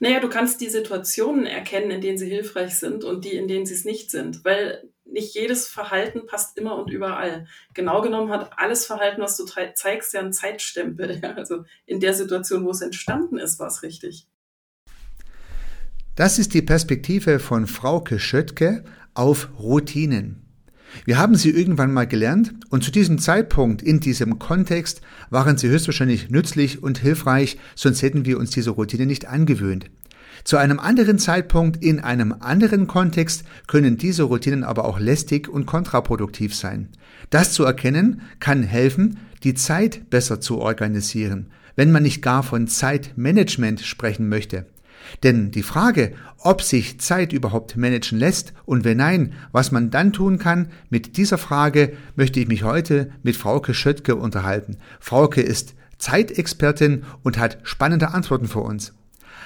Naja, du kannst die Situationen erkennen, in denen sie hilfreich sind und die, in denen sie es nicht sind. Weil nicht jedes Verhalten passt immer und überall. Genau genommen hat alles Verhalten, was du zeigst, ja einen Zeitstempel. Also in der Situation, wo es entstanden ist, war es richtig. Das ist die Perspektive von Frauke Schöttke auf Routinen. Wir haben sie irgendwann mal gelernt und zu diesem Zeitpunkt in diesem Kontext waren sie höchstwahrscheinlich nützlich und hilfreich, sonst hätten wir uns diese Routine nicht angewöhnt. Zu einem anderen Zeitpunkt in einem anderen Kontext können diese Routinen aber auch lästig und kontraproduktiv sein. Das zu erkennen kann helfen, die Zeit besser zu organisieren, wenn man nicht gar von Zeitmanagement sprechen möchte. Denn die Frage, ob sich Zeit überhaupt managen lässt und wenn nein, was man dann tun kann, mit dieser Frage möchte ich mich heute mit Frauke Schöttke unterhalten. Frauke ist Zeitexpertin und hat spannende Antworten für uns.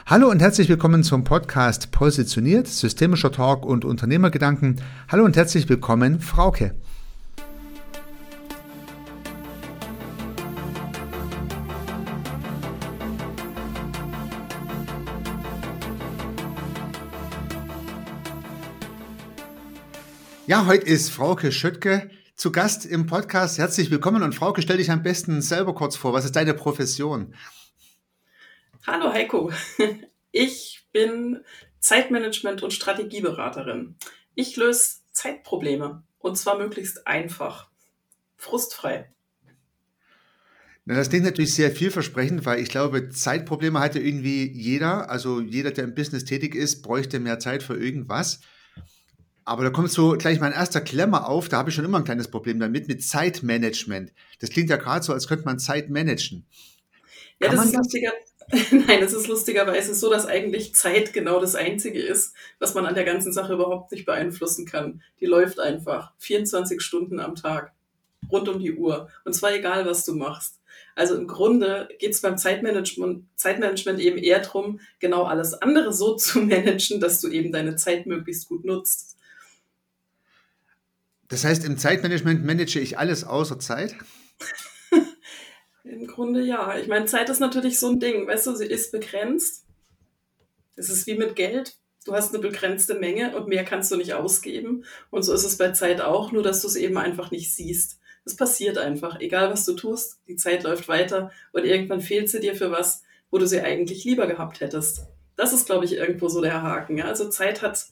Hallo und herzlich willkommen zum Podcast Positioniert, systemischer Talk und Unternehmergedanken. Hallo und herzlich willkommen, Frauke. Ja, heute ist Frauke Schöttke zu Gast im Podcast. Herzlich willkommen und Frauke, stell dich am besten selber kurz vor. Was ist deine Profession? Hallo Heiko, ich bin Zeitmanagement- und Strategieberaterin. Ich löse Zeitprobleme und zwar möglichst einfach, frustfrei. Na, das klingt natürlich sehr vielversprechend, weil ich glaube, Zeitprobleme hat ja irgendwie jeder. Also jeder, der im Business tätig ist, bräuchte mehr Zeit für irgendwas. Aber da kommt so gleich mein erster Klemmer auf, da habe ich schon immer ein kleines Problem damit, mit Zeitmanagement. Das klingt ja gerade so, als könnte man Zeit managen. Ja, das ist lustiger, Nein, es ist lustigerweise so, dass eigentlich Zeit genau das Einzige ist, was man an der ganzen Sache überhaupt nicht beeinflussen kann. Die läuft einfach 24 Stunden am Tag, rund um die Uhr. Und zwar egal, was du machst. Also im Grunde geht es beim Zeitmanagement, Zeitmanagement eben eher darum, genau alles andere so zu managen, dass du eben deine Zeit möglichst gut nutzt. Das heißt, im Zeitmanagement manage ich alles außer Zeit? Im Grunde ja. Ich meine, Zeit ist natürlich so ein Ding, weißt du, sie ist begrenzt. Es ist wie mit Geld. Du hast eine begrenzte Menge und mehr kannst du nicht ausgeben. Und so ist es bei Zeit auch, nur dass du es eben einfach nicht siehst. Es passiert einfach. Egal was du tust, die Zeit läuft weiter und irgendwann fehlt sie dir für was, wo du sie eigentlich lieber gehabt hättest. Das ist, glaube ich, irgendwo so der Haken. Ja? Also Zeit hat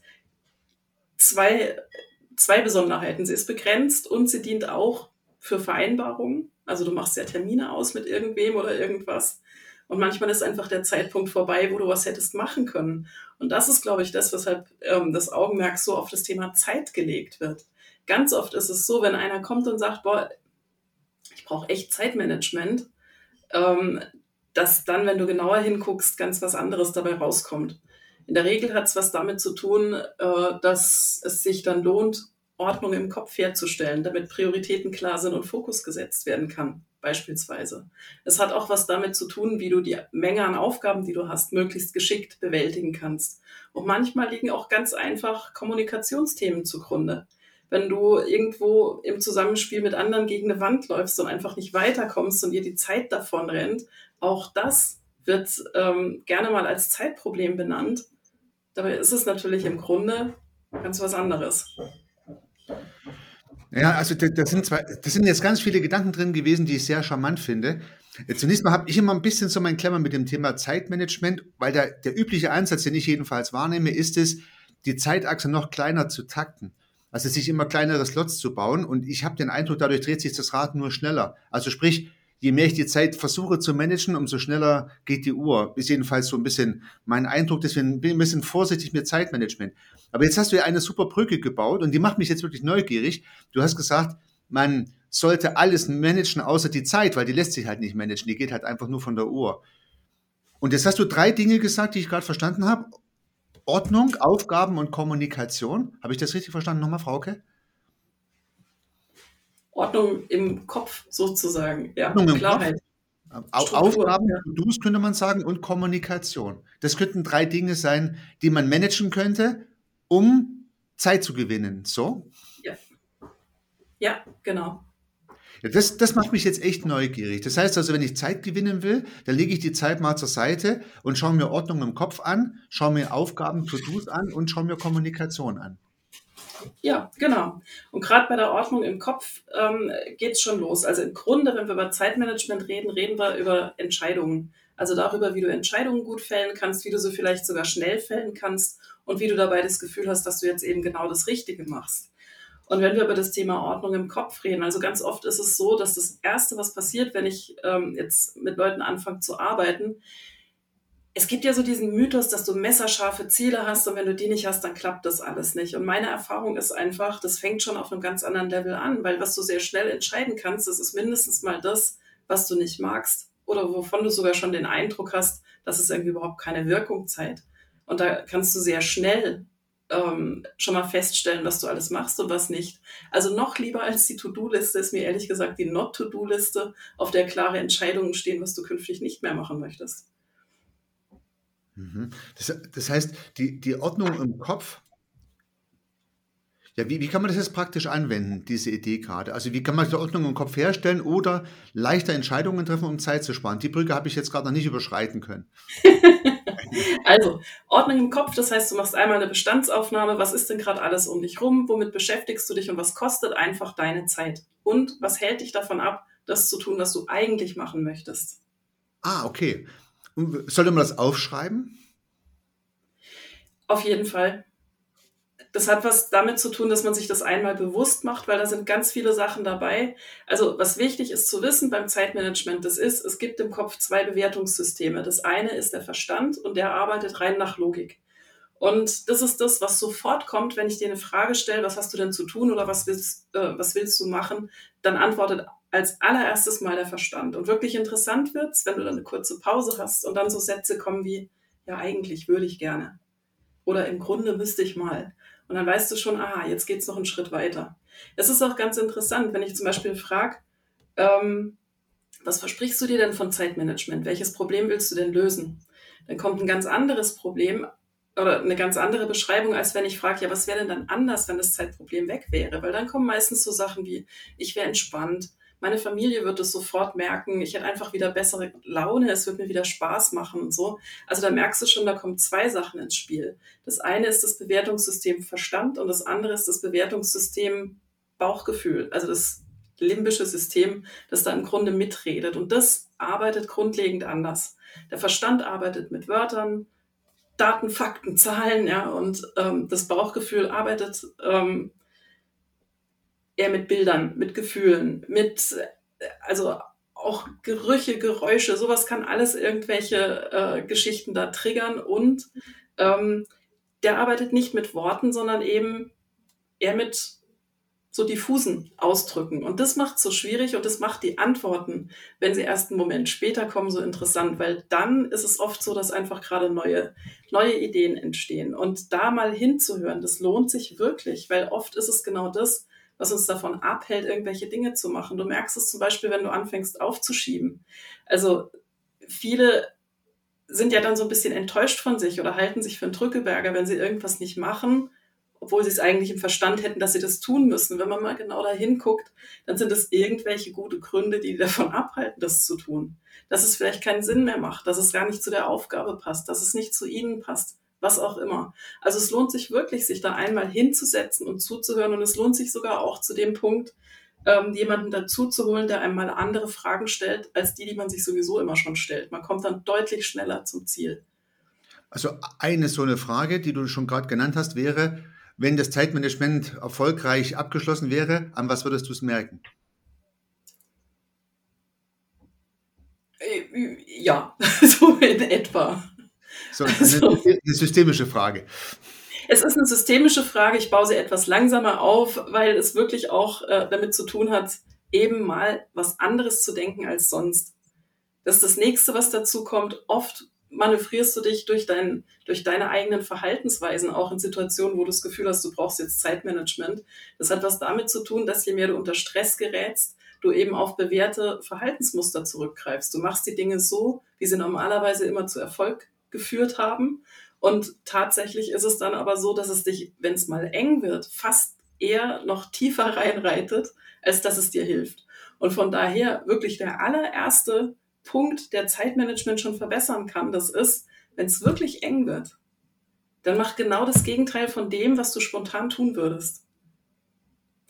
zwei, zwei Besonderheiten. Sie ist begrenzt und sie dient auch für Vereinbarungen. Also du machst ja Termine aus mit irgendwem oder irgendwas. Und manchmal ist einfach der Zeitpunkt vorbei, wo du was hättest machen können. Und das ist, glaube ich, das, weshalb ähm, das Augenmerk so auf das Thema Zeit gelegt wird. Ganz oft ist es so, wenn einer kommt und sagt, boah, ich brauche echt Zeitmanagement, ähm, dass dann, wenn du genauer hinguckst, ganz was anderes dabei rauskommt. In der Regel hat es was damit zu tun, äh, dass es sich dann lohnt, Ordnung im Kopf herzustellen, damit Prioritäten klar sind und Fokus gesetzt werden kann, beispielsweise. Es hat auch was damit zu tun, wie du die Menge an Aufgaben, die du hast, möglichst geschickt bewältigen kannst. Und manchmal liegen auch ganz einfach Kommunikationsthemen zugrunde. Wenn du irgendwo im Zusammenspiel mit anderen gegen eine Wand läufst und einfach nicht weiterkommst und dir die Zeit davon rennt, auch das wird ähm, gerne mal als Zeitproblem benannt. Dabei ist es natürlich im Grunde ganz was anderes. Ja, also das sind, zwei, das sind jetzt ganz viele Gedanken drin gewesen, die ich sehr charmant finde. Zunächst mal habe ich immer ein bisschen so mein Klemmer mit dem Thema Zeitmanagement, weil der, der übliche Ansatz, den ich jedenfalls wahrnehme, ist es, die Zeitachse noch kleiner zu takten. Also sich immer kleinere Slots zu bauen. Und ich habe den Eindruck, dadurch dreht sich das Rad nur schneller. Also sprich, je mehr ich die Zeit versuche zu managen, umso schneller geht die Uhr. Ist jedenfalls so ein bisschen mein Eindruck, deswegen bin ich ein bisschen vorsichtig mit Zeitmanagement. Aber jetzt hast du ja eine super Brücke gebaut und die macht mich jetzt wirklich neugierig. Du hast gesagt, man sollte alles managen außer die Zeit, weil die lässt sich halt nicht managen, die geht halt einfach nur von der Uhr. Und jetzt hast du drei Dinge gesagt, die ich gerade verstanden habe. Ordnung, Aufgaben und Kommunikation. Habe ich das richtig verstanden nochmal, Frauke? Ordnung im Kopf sozusagen. Ja, Ordnung Klarheit. Aufgaben, ja. To-Dos könnte man sagen und Kommunikation. Das könnten drei Dinge sein, die man managen könnte, um Zeit zu gewinnen. So? Ja. Ja, genau. Das, das macht mich jetzt echt neugierig. Das heißt also, wenn ich Zeit gewinnen will, dann lege ich die Zeit mal zur Seite und schaue mir Ordnung im Kopf an, schaue mir Aufgaben, To-Dos an und schaue mir Kommunikation an. Ja, genau. Und gerade bei der Ordnung im Kopf ähm, geht es schon los. Also im Grunde, wenn wir über Zeitmanagement reden, reden wir über Entscheidungen. Also darüber, wie du Entscheidungen gut fällen kannst, wie du sie vielleicht sogar schnell fällen kannst und wie du dabei das Gefühl hast, dass du jetzt eben genau das Richtige machst. Und wenn wir über das Thema Ordnung im Kopf reden, also ganz oft ist es so, dass das Erste, was passiert, wenn ich ähm, jetzt mit Leuten anfange zu arbeiten, es gibt ja so diesen Mythos, dass du messerscharfe Ziele hast und wenn du die nicht hast, dann klappt das alles nicht. Und meine Erfahrung ist einfach, das fängt schon auf einem ganz anderen Level an, weil was du sehr schnell entscheiden kannst, das ist mindestens mal das, was du nicht magst oder wovon du sogar schon den Eindruck hast, dass es irgendwie überhaupt keine Wirkung zeigt. Und da kannst du sehr schnell ähm, schon mal feststellen, was du alles machst und was nicht. Also noch lieber als die To-Do-Liste ist mir ehrlich gesagt die Not-To-Do-Liste, auf der klare Entscheidungen stehen, was du künftig nicht mehr machen möchtest. Mhm. Das, das heißt, die, die Ordnung im Kopf ja, wie, wie kann man das jetzt praktisch anwenden, diese Idee gerade? Also wie kann man die Ordnung im Kopf herstellen oder leichter Entscheidungen treffen, um Zeit zu sparen? Die Brücke habe ich jetzt gerade noch nicht überschreiten können. also, Ordnung im Kopf, das heißt, du machst einmal eine Bestandsaufnahme, was ist denn gerade alles um dich rum, womit beschäftigst du dich und was kostet einfach deine Zeit? Und was hält dich davon ab, das zu tun, was du eigentlich machen möchtest? Ah, okay. Sollte man das aufschreiben? Auf jeden Fall das hat was damit zu tun, dass man sich das einmal bewusst macht, weil da sind ganz viele Sachen dabei. Also was wichtig ist zu wissen beim Zeitmanagement, das ist, es gibt im Kopf zwei Bewertungssysteme. Das eine ist der Verstand und der arbeitet rein nach Logik. Und das ist das, was sofort kommt, wenn ich dir eine Frage stelle, was hast du denn zu tun oder was willst, äh, was willst du machen, dann antwortet als allererstes mal der Verstand. Und wirklich interessant wird's, wenn du dann eine kurze Pause hast und dann so Sätze kommen wie, ja, eigentlich würde ich gerne. Oder im Grunde müsste ich mal. Und dann weißt du schon, aha, jetzt geht's noch einen Schritt weiter. Es ist auch ganz interessant, wenn ich zum Beispiel frage, ähm, was versprichst du dir denn von Zeitmanagement? Welches Problem willst du denn lösen? Dann kommt ein ganz anderes Problem oder eine ganz andere Beschreibung, als wenn ich frage, ja, was wäre denn dann anders, wenn das Zeitproblem weg wäre? Weil dann kommen meistens so Sachen wie, ich wäre entspannt, meine Familie wird es sofort merken. Ich hätte einfach wieder bessere Laune. Es wird mir wieder Spaß machen und so. Also da merkst du schon, da kommen zwei Sachen ins Spiel. Das eine ist das Bewertungssystem Verstand und das andere ist das Bewertungssystem Bauchgefühl. Also das limbische System, das da im Grunde mitredet. Und das arbeitet grundlegend anders. Der Verstand arbeitet mit Wörtern, Daten, Fakten, Zahlen, ja, und ähm, das Bauchgefühl arbeitet ähm, eher mit Bildern, mit Gefühlen, mit, also auch Gerüche, Geräusche, sowas kann alles irgendwelche äh, Geschichten da triggern und ähm, der arbeitet nicht mit Worten, sondern eben eher mit so diffusen Ausdrücken. Und das macht so schwierig und das macht die Antworten, wenn sie erst einen Moment später kommen, so interessant, weil dann ist es oft so, dass einfach gerade neue, neue Ideen entstehen. Und da mal hinzuhören, das lohnt sich wirklich, weil oft ist es genau das, was uns davon abhält, irgendwelche Dinge zu machen. Du merkst es zum Beispiel, wenn du anfängst aufzuschieben. Also viele sind ja dann so ein bisschen enttäuscht von sich oder halten sich für einen Drückeberger, wenn sie irgendwas nicht machen, obwohl sie es eigentlich im Verstand hätten, dass sie das tun müssen. Wenn man mal genau da hinguckt, dann sind es irgendwelche gute Gründe, die davon abhalten, das zu tun. Dass es vielleicht keinen Sinn mehr macht, dass es gar nicht zu der Aufgabe passt, dass es nicht zu ihnen passt was auch immer. Also es lohnt sich wirklich, sich da einmal hinzusetzen und zuzuhören und es lohnt sich sogar auch zu dem Punkt, ähm, jemanden dazu zu holen, der einmal andere Fragen stellt, als die, die man sich sowieso immer schon stellt. Man kommt dann deutlich schneller zum Ziel. Also eine so eine Frage, die du schon gerade genannt hast, wäre, wenn das Zeitmanagement erfolgreich abgeschlossen wäre, an was würdest du es merken? Äh, ja, so in etwa. So, eine, also, eine systemische Frage. Es ist eine systemische Frage. Ich baue sie etwas langsamer auf, weil es wirklich auch äh, damit zu tun hat, eben mal was anderes zu denken als sonst. Das ist das nächste, was dazu kommt. Oft manövrierst du dich durch, dein, durch deine eigenen Verhaltensweisen auch in Situationen, wo du das Gefühl hast, du brauchst jetzt Zeitmanagement. Das hat was damit zu tun, dass je mehr du unter Stress gerätst, du eben auf bewährte Verhaltensmuster zurückgreifst. Du machst die Dinge so, wie sie normalerweise immer zu Erfolg geführt haben. Und tatsächlich ist es dann aber so, dass es dich, wenn es mal eng wird, fast eher noch tiefer reinreitet, als dass es dir hilft. Und von daher wirklich der allererste Punkt, der Zeitmanagement schon verbessern kann, das ist, wenn es wirklich eng wird, dann mach genau das Gegenteil von dem, was du spontan tun würdest.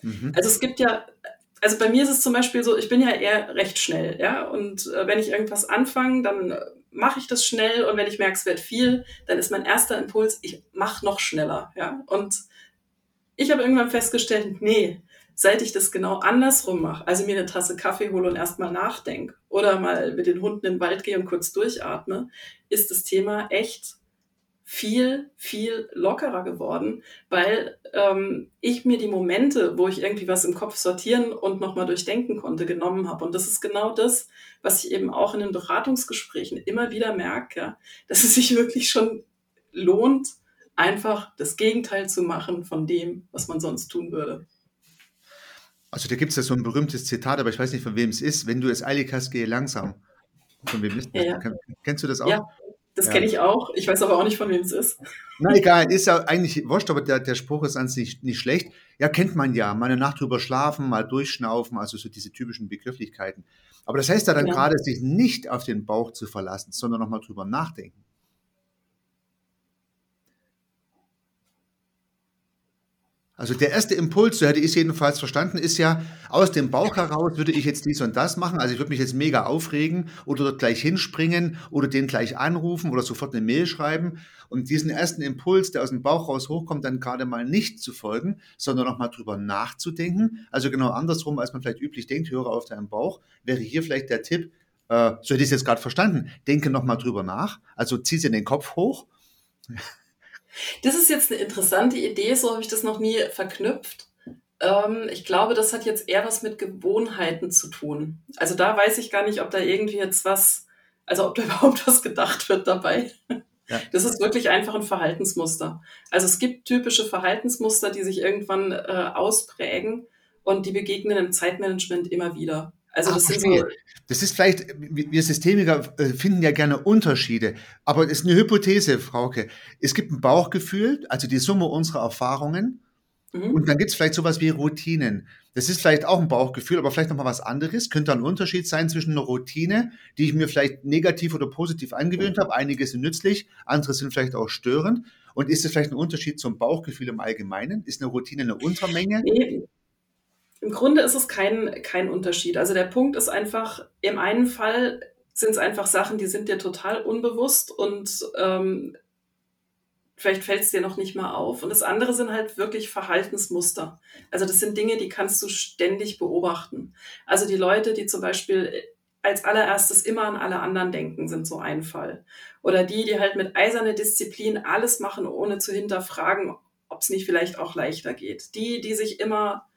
Mhm. Also es gibt ja, also bei mir ist es zum Beispiel so, ich bin ja eher recht schnell, ja, und äh, wenn ich irgendwas anfange, dann äh, mache ich das schnell und wenn ich merke, es wird viel, dann ist mein erster Impuls, ich mache noch schneller, ja, und ich habe irgendwann festgestellt, nee, seit ich das genau andersrum mache, also mir eine Tasse Kaffee hole und erstmal nachdenke oder mal mit den Hunden im Wald gehe und kurz durchatme, ist das Thema echt viel, viel lockerer geworden, weil ähm, ich mir die Momente, wo ich irgendwie was im Kopf sortieren und nochmal durchdenken konnte, genommen habe. Und das ist genau das, was ich eben auch in den Beratungsgesprächen immer wieder merke, dass es sich wirklich schon lohnt, einfach das Gegenteil zu machen von dem, was man sonst tun würde. Also da gibt es ja so ein berühmtes Zitat, aber ich weiß nicht, von wem es ist. Wenn du es eilig hast, gehe langsam. Von wem ist das? Ja, ja. Kennst du das auch? Ja, das ja. kenne ich auch. Ich weiß aber auch nicht, von wem es ist. Na egal, ist ja eigentlich wurscht, aber der, der Spruch ist an sich nicht schlecht. Ja, kennt man ja. Mal eine Nacht drüber schlafen, mal durchschnaufen, also so diese typischen Begrifflichkeiten. Aber das heißt ja dann ja. gerade, sich nicht auf den Bauch zu verlassen, sondern nochmal drüber nachdenken. Also der erste Impuls, so hätte ich es jedenfalls verstanden, ist ja, aus dem Bauch heraus würde ich jetzt dies und das machen. Also ich würde mich jetzt mega aufregen oder dort gleich hinspringen oder den gleich anrufen oder sofort eine Mail schreiben. Und diesen ersten Impuls, der aus dem Bauch raus hochkommt, dann gerade mal nicht zu folgen, sondern nochmal drüber nachzudenken. Also genau andersrum, als man vielleicht üblich denkt, höre auf deinen Bauch, wäre hier vielleicht der Tipp, äh, so hätte ich es jetzt gerade verstanden, denke nochmal drüber nach. Also zieh sie in den Kopf hoch. Das ist jetzt eine interessante Idee, so habe ich das noch nie verknüpft. Ähm, ich glaube, das hat jetzt eher was mit Gewohnheiten zu tun. Also da weiß ich gar nicht, ob da irgendwie jetzt was, also ob da überhaupt was gedacht wird dabei. Ja. Das ist wirklich einfach ein Verhaltensmuster. Also es gibt typische Verhaltensmuster, die sich irgendwann äh, ausprägen und die begegnen im Zeitmanagement immer wieder. Also das, Ach, so, das ist vielleicht, wir Systemiker äh, finden ja gerne Unterschiede, aber es ist eine Hypothese, Frauke. Es gibt ein Bauchgefühl, also die Summe unserer Erfahrungen. Mhm. Und dann gibt es vielleicht sowas wie Routinen. Das ist vielleicht auch ein Bauchgefühl, aber vielleicht nochmal was anderes. Könnte ein Unterschied sein zwischen einer Routine, die ich mir vielleicht negativ oder positiv angewöhnt habe. Einige sind nützlich, andere sind vielleicht auch störend. Und ist es vielleicht ein Unterschied zum Bauchgefühl im Allgemeinen? Ist eine Routine eine Untermenge? Nee. Im Grunde ist es kein, kein Unterschied. Also der Punkt ist einfach, im einen Fall sind es einfach Sachen, die sind dir total unbewusst und ähm, vielleicht fällt es dir noch nicht mal auf. Und das andere sind halt wirklich Verhaltensmuster. Also das sind Dinge, die kannst du ständig beobachten. Also die Leute, die zum Beispiel als allererstes immer an alle anderen denken, sind so ein Fall. Oder die, die halt mit eiserner Disziplin alles machen, ohne zu hinterfragen, ob es nicht vielleicht auch leichter geht. Die, die sich immer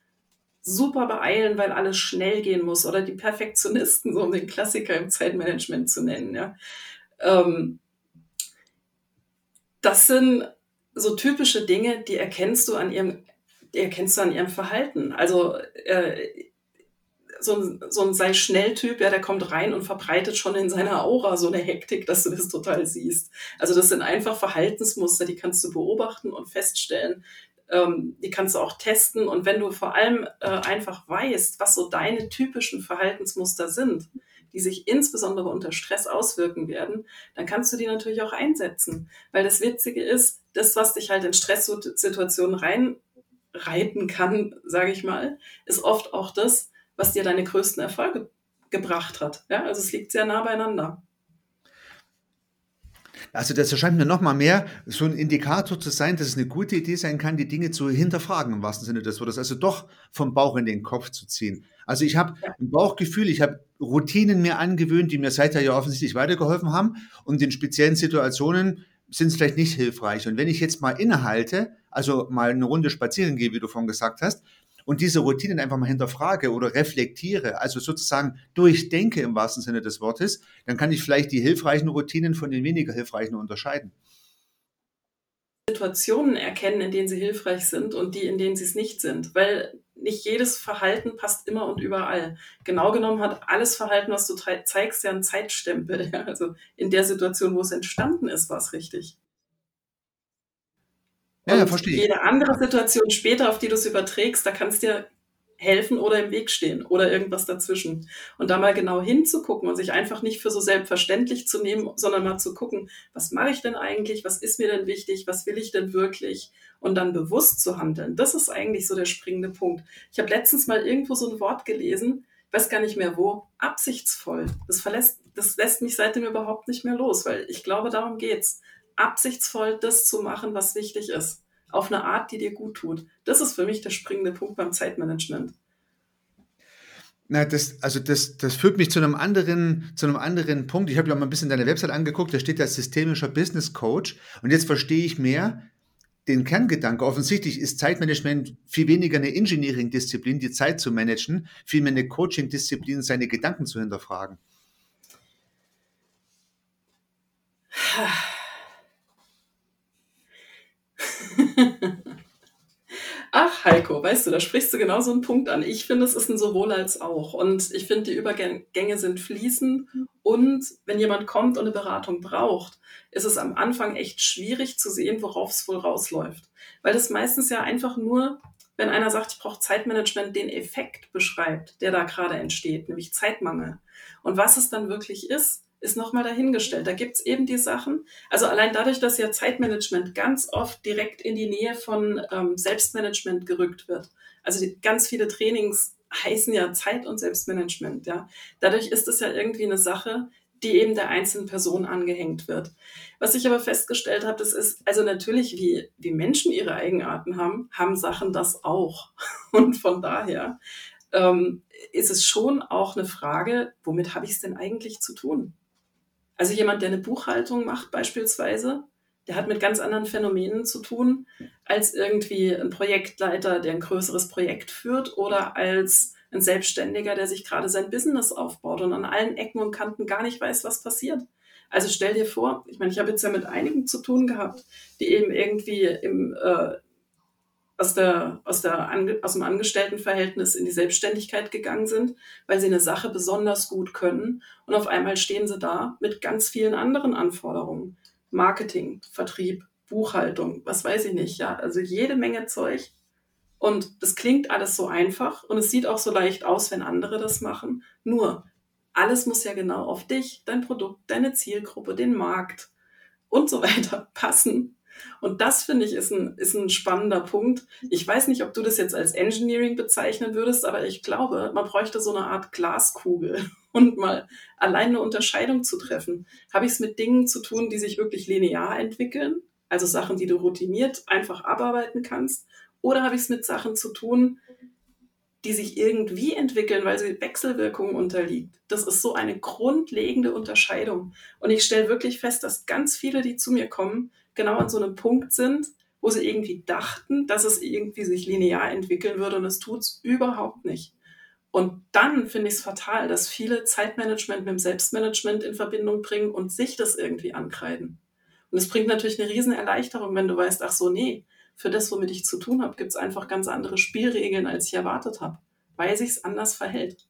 super beeilen, weil alles schnell gehen muss oder die Perfektionisten, so um den Klassiker im Zeitmanagement zu nennen. Ja. Ähm, das sind so typische Dinge, die erkennst du an ihrem, erkennst du an ihrem Verhalten. Also äh, so ein, so ein sei schnell Typ, ja, der kommt rein und verbreitet schon in seiner Aura so eine Hektik, dass du das total siehst. Also das sind einfach Verhaltensmuster, die kannst du beobachten und feststellen, ähm, die kannst du auch testen. Und wenn du vor allem äh, einfach weißt, was so deine typischen Verhaltensmuster sind, die sich insbesondere unter Stress auswirken werden, dann kannst du die natürlich auch einsetzen. Weil das Witzige ist, das, was dich halt in Stresssituationen reinreiten kann, sage ich mal, ist oft auch das, was dir deine größten Erfolge gebracht hat. Ja, also es liegt sehr nah beieinander. Also das erscheint mir nochmal mehr so ein Indikator zu sein, dass es eine gute Idee sein kann, die Dinge zu hinterfragen im wahrsten Sinne des Wortes, also doch vom Bauch in den Kopf zu ziehen. Also ich habe ein Bauchgefühl, ich habe Routinen mir angewöhnt, die mir seither ja offensichtlich weitergeholfen haben und in speziellen Situationen sind es vielleicht nicht hilfreich. Und wenn ich jetzt mal innehalte, also mal eine Runde spazieren gehe, wie du vorhin gesagt hast, und diese Routinen einfach mal hinterfrage oder reflektiere, also sozusagen durchdenke im wahrsten Sinne des Wortes, dann kann ich vielleicht die hilfreichen Routinen von den weniger hilfreichen unterscheiden. Situationen erkennen, in denen sie hilfreich sind und die, in denen sie es nicht sind, weil nicht jedes Verhalten passt immer und überall. Genau genommen hat alles Verhalten, was du zeigst, ja einen Zeitstempel. Also in der Situation, wo es entstanden ist, war es richtig. Ja, ja, verstehe. Jede andere Situation später, auf die du es überträgst, da kann es dir helfen oder im Weg stehen oder irgendwas dazwischen. Und da mal genau hinzugucken und sich einfach nicht für so selbstverständlich zu nehmen, sondern mal zu gucken, was mache ich denn eigentlich, was ist mir denn wichtig, was will ich denn wirklich und dann bewusst zu handeln. Das ist eigentlich so der springende Punkt. Ich habe letztens mal irgendwo so ein Wort gelesen, weiß gar nicht mehr wo, absichtsvoll. Das verlässt, das lässt mich seitdem überhaupt nicht mehr los, weil ich glaube, darum geht's. Absichtsvoll das zu machen, was wichtig ist auf eine Art, die dir gut tut. Das ist für mich der springende Punkt beim Zeitmanagement. Na, das, also das, das führt mich zu einem anderen, zu einem anderen Punkt. Ich habe ja mal ein bisschen deine Website angeguckt, da steht da systemischer Business Coach. Und jetzt verstehe ich mehr den Kerngedanke. Offensichtlich ist Zeitmanagement viel weniger eine Engineering-Disziplin, die Zeit zu managen, vielmehr eine Coaching-Disziplin, seine Gedanken zu hinterfragen. Ach, Heiko, weißt du, da sprichst du genau so einen Punkt an. Ich finde, es ist ein sowohl als auch. Und ich finde, die Übergänge sind fließend. Und wenn jemand kommt und eine Beratung braucht, ist es am Anfang echt schwierig zu sehen, worauf es wohl rausläuft. Weil das meistens ja einfach nur, wenn einer sagt, ich brauche Zeitmanagement, den Effekt beschreibt, der da gerade entsteht, nämlich Zeitmangel. Und was es dann wirklich ist, ist nochmal dahingestellt. Da gibt's eben die Sachen. Also allein dadurch, dass ja Zeitmanagement ganz oft direkt in die Nähe von ähm, Selbstmanagement gerückt wird. Also die, ganz viele Trainings heißen ja Zeit- und Selbstmanagement. Ja, dadurch ist es ja irgendwie eine Sache, die eben der einzelnen Person angehängt wird. Was ich aber festgestellt habe, das ist also natürlich, wie, wie Menschen ihre Eigenarten haben, haben Sachen das auch. Und von daher ähm, ist es schon auch eine Frage, womit habe ich es denn eigentlich zu tun? Also jemand, der eine Buchhaltung macht beispielsweise, der hat mit ganz anderen Phänomenen zu tun, als irgendwie ein Projektleiter, der ein größeres Projekt führt oder als ein Selbstständiger, der sich gerade sein Business aufbaut und an allen Ecken und Kanten gar nicht weiß, was passiert. Also stell dir vor, ich meine, ich habe jetzt ja mit einigen zu tun gehabt, die eben irgendwie im äh, aus, der, aus, der, aus dem Angestelltenverhältnis in die Selbstständigkeit gegangen sind, weil sie eine Sache besonders gut können. Und auf einmal stehen sie da mit ganz vielen anderen Anforderungen. Marketing, Vertrieb, Buchhaltung, was weiß ich nicht, ja. Also jede Menge Zeug. Und das klingt alles so einfach und es sieht auch so leicht aus, wenn andere das machen. Nur, alles muss ja genau auf dich, dein Produkt, deine Zielgruppe, den Markt und so weiter passen. Und das finde ich ist ein, ist ein spannender Punkt. Ich weiß nicht, ob du das jetzt als Engineering bezeichnen würdest, aber ich glaube, man bräuchte so eine Art Glaskugel und mal allein eine Unterscheidung zu treffen. Habe ich es mit Dingen zu tun, die sich wirklich linear entwickeln? Also Sachen, die du routiniert einfach abarbeiten kannst? Oder habe ich es mit Sachen zu tun, die sich irgendwie entwickeln, weil sie Wechselwirkungen unterliegt. Das ist so eine grundlegende Unterscheidung. Und ich stelle wirklich fest, dass ganz viele, die zu mir kommen, genau an so einem Punkt sind, wo sie irgendwie dachten, dass es irgendwie sich linear entwickeln würde und es tut es überhaupt nicht. Und dann finde ich es fatal, dass viele Zeitmanagement mit dem Selbstmanagement in Verbindung bringen und sich das irgendwie ankreiden. Und es bringt natürlich eine riesen Erleichterung, wenn du weißt, ach so, nee, für das, womit ich zu tun habe, gibt es einfach ganz andere Spielregeln, als ich erwartet habe, weil sich es anders verhält.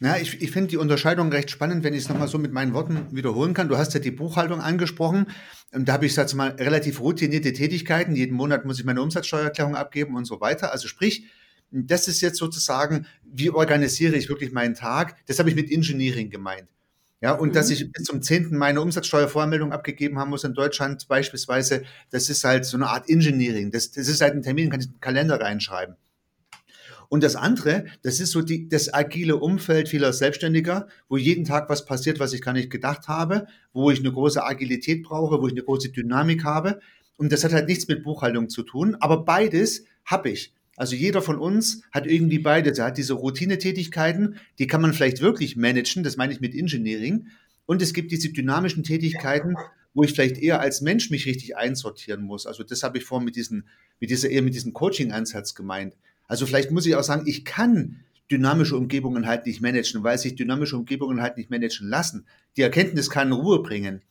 Ja, ich, ich finde die Unterscheidung recht spannend, wenn ich es nochmal so mit meinen Worten wiederholen kann. Du hast ja die Buchhaltung angesprochen. Da habe ich jetzt mal relativ routinierte Tätigkeiten. Jeden Monat muss ich meine Umsatzsteuererklärung abgeben und so weiter. Also sprich, das ist jetzt sozusagen, wie organisiere ich wirklich meinen Tag? Das habe ich mit Engineering gemeint. Ja, und mhm. dass ich bis zum 10. meine Umsatzsteuervoranmeldung abgegeben haben muss in Deutschland beispielsweise, das ist halt so eine Art Engineering. Das, das ist halt ein Termin, kann ich in den Kalender reinschreiben. Und das andere, das ist so die, das agile Umfeld vieler Selbstständiger, wo jeden Tag was passiert, was ich gar nicht gedacht habe, wo ich eine große Agilität brauche, wo ich eine große Dynamik habe. Und das hat halt nichts mit Buchhaltung zu tun, aber beides habe ich. Also jeder von uns hat irgendwie beides. Er hat diese Routinetätigkeiten, die kann man vielleicht wirklich managen, das meine ich mit Engineering. Und es gibt diese dynamischen Tätigkeiten, wo ich vielleicht eher als Mensch mich richtig einsortieren muss. Also das habe ich vorhin mit, diesen, mit dieser eher mit diesem Coaching-Ansatz gemeint. Also vielleicht muss ich auch sagen, ich kann dynamische Umgebungen halt nicht managen, weil sich dynamische Umgebungen halt nicht managen lassen. Die Erkenntnis kann Ruhe bringen.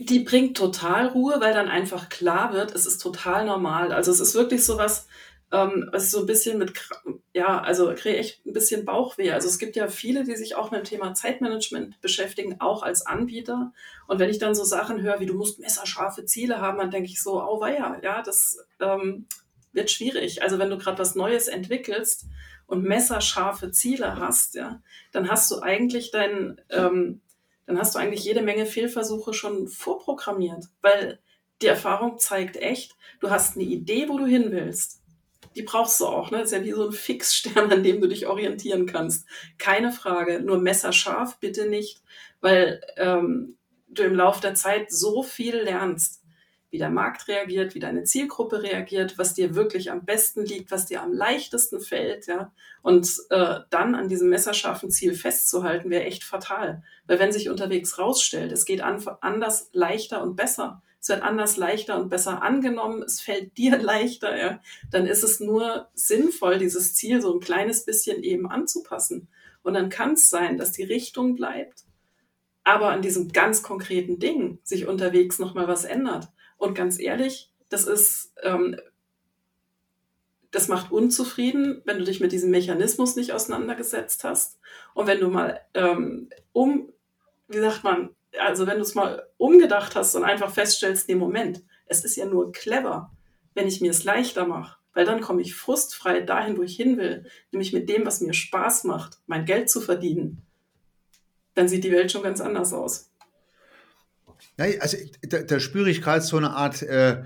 Die bringt total Ruhe, weil dann einfach klar wird, es ist total normal. Also es ist wirklich so was, ähm, was so ein bisschen mit, ja, also kriege echt ein bisschen Bauchweh. Also es gibt ja viele, die sich auch mit dem Thema Zeitmanagement beschäftigen, auch als Anbieter. Und wenn ich dann so Sachen höre, wie du musst messerscharfe Ziele haben, dann denke ich so, oh weia, ja, das ähm, wird schwierig. Also wenn du gerade was Neues entwickelst und messerscharfe Ziele hast, ja, dann hast du eigentlich dein, ähm, dann hast du eigentlich jede Menge Fehlversuche schon vorprogrammiert, weil die Erfahrung zeigt echt, du hast eine Idee, wo du hin willst. Die brauchst du auch, ne? Das ist ja wie so ein Fixstern, an dem du dich orientieren kannst. Keine Frage, nur messerscharf bitte nicht, weil ähm, du im Laufe der Zeit so viel lernst wie der Markt reagiert, wie deine Zielgruppe reagiert, was dir wirklich am besten liegt, was dir am leichtesten fällt, ja. Und äh, dann an diesem messerscharfen Ziel festzuhalten, wäre echt fatal. Weil wenn sich unterwegs rausstellt, es geht an, anders, leichter und besser, es wird anders, leichter und besser angenommen, es fällt dir leichter, ja, dann ist es nur sinnvoll, dieses Ziel so ein kleines bisschen eben anzupassen. Und dann kann es sein, dass die Richtung bleibt, aber an diesem ganz konkreten Ding sich unterwegs nochmal was ändert. Und ganz ehrlich, das ist, ähm, das macht unzufrieden, wenn du dich mit diesem Mechanismus nicht auseinandergesetzt hast. Und wenn du mal ähm, um, wie sagt man, also wenn du es mal umgedacht hast und einfach feststellst, nee, Moment, es ist ja nur clever, wenn ich mir es leichter mache, weil dann komme ich frustfrei dahin, wo ich hin will, nämlich mit dem, was mir Spaß macht, mein Geld zu verdienen. Dann sieht die Welt schon ganz anders aus. Also da, da spüre ich gerade so eine Art äh,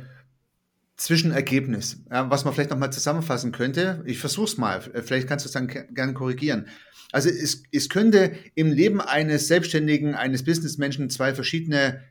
Zwischenergebnis, ja, was man vielleicht nochmal zusammenfassen könnte. Ich versuche es mal, vielleicht kannst du es dann gerne korrigieren. Also es, es könnte im Leben eines Selbstständigen, eines Businessmenschen zwei verschiedene,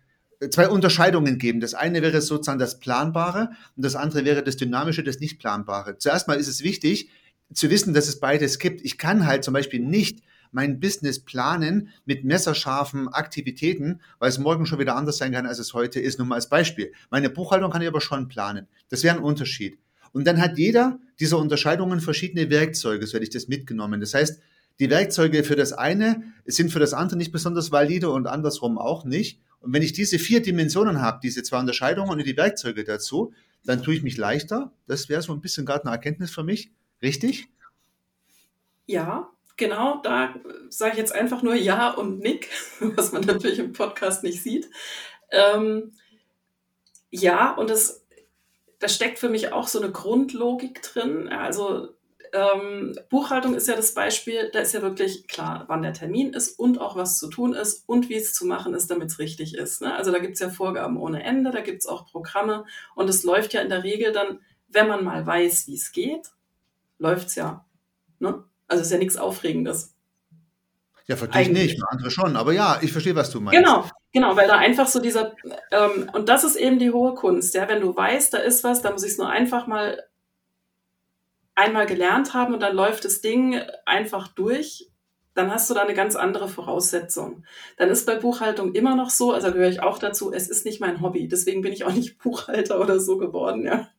zwei Unterscheidungen geben. Das eine wäre sozusagen das Planbare und das andere wäre das Dynamische, das Nicht-Planbare. Zuerst mal ist es wichtig zu wissen, dass es beides gibt. Ich kann halt zum Beispiel nicht mein Business planen mit messerscharfen Aktivitäten, weil es morgen schon wieder anders sein kann, als es heute ist. Nur mal als Beispiel. Meine Buchhaltung kann ich aber schon planen. Das wäre ein Unterschied. Und dann hat jeder dieser Unterscheidungen verschiedene Werkzeuge, so hätte ich das mitgenommen. Das heißt, die Werkzeuge für das eine sind für das andere nicht besonders valide und andersrum auch nicht. Und wenn ich diese vier Dimensionen habe, diese zwei Unterscheidungen und die Werkzeuge dazu, dann tue ich mich leichter. Das wäre so ein bisschen gerade eine Erkenntnis für mich. Richtig? Ja, genau, da sage ich jetzt einfach nur Ja und Nick, was man natürlich im Podcast nicht sieht. Ähm, ja, und das, da steckt für mich auch so eine Grundlogik drin. Also ähm, Buchhaltung ist ja das Beispiel, da ist ja wirklich klar, wann der Termin ist und auch was zu tun ist und wie es zu machen ist, damit es richtig ist. Ne? Also da gibt es ja Vorgaben ohne Ende, da gibt es auch Programme und es läuft ja in der Regel dann, wenn man mal weiß, wie es geht, läuft es ja. Ne? Also ist ja nichts Aufregendes. Ja, für dich nicht, für andere schon. Aber ja, ich verstehe, was du meinst. Genau, genau, weil da einfach so dieser, ähm, und das ist eben die hohe Kunst, ja, wenn du weißt, da ist was, da muss ich es nur einfach mal einmal gelernt haben und dann läuft das Ding einfach durch, dann hast du da eine ganz andere Voraussetzung. Dann ist bei Buchhaltung immer noch so, also gehöre ich auch dazu, es ist nicht mein Hobby, deswegen bin ich auch nicht Buchhalter oder so geworden, ja.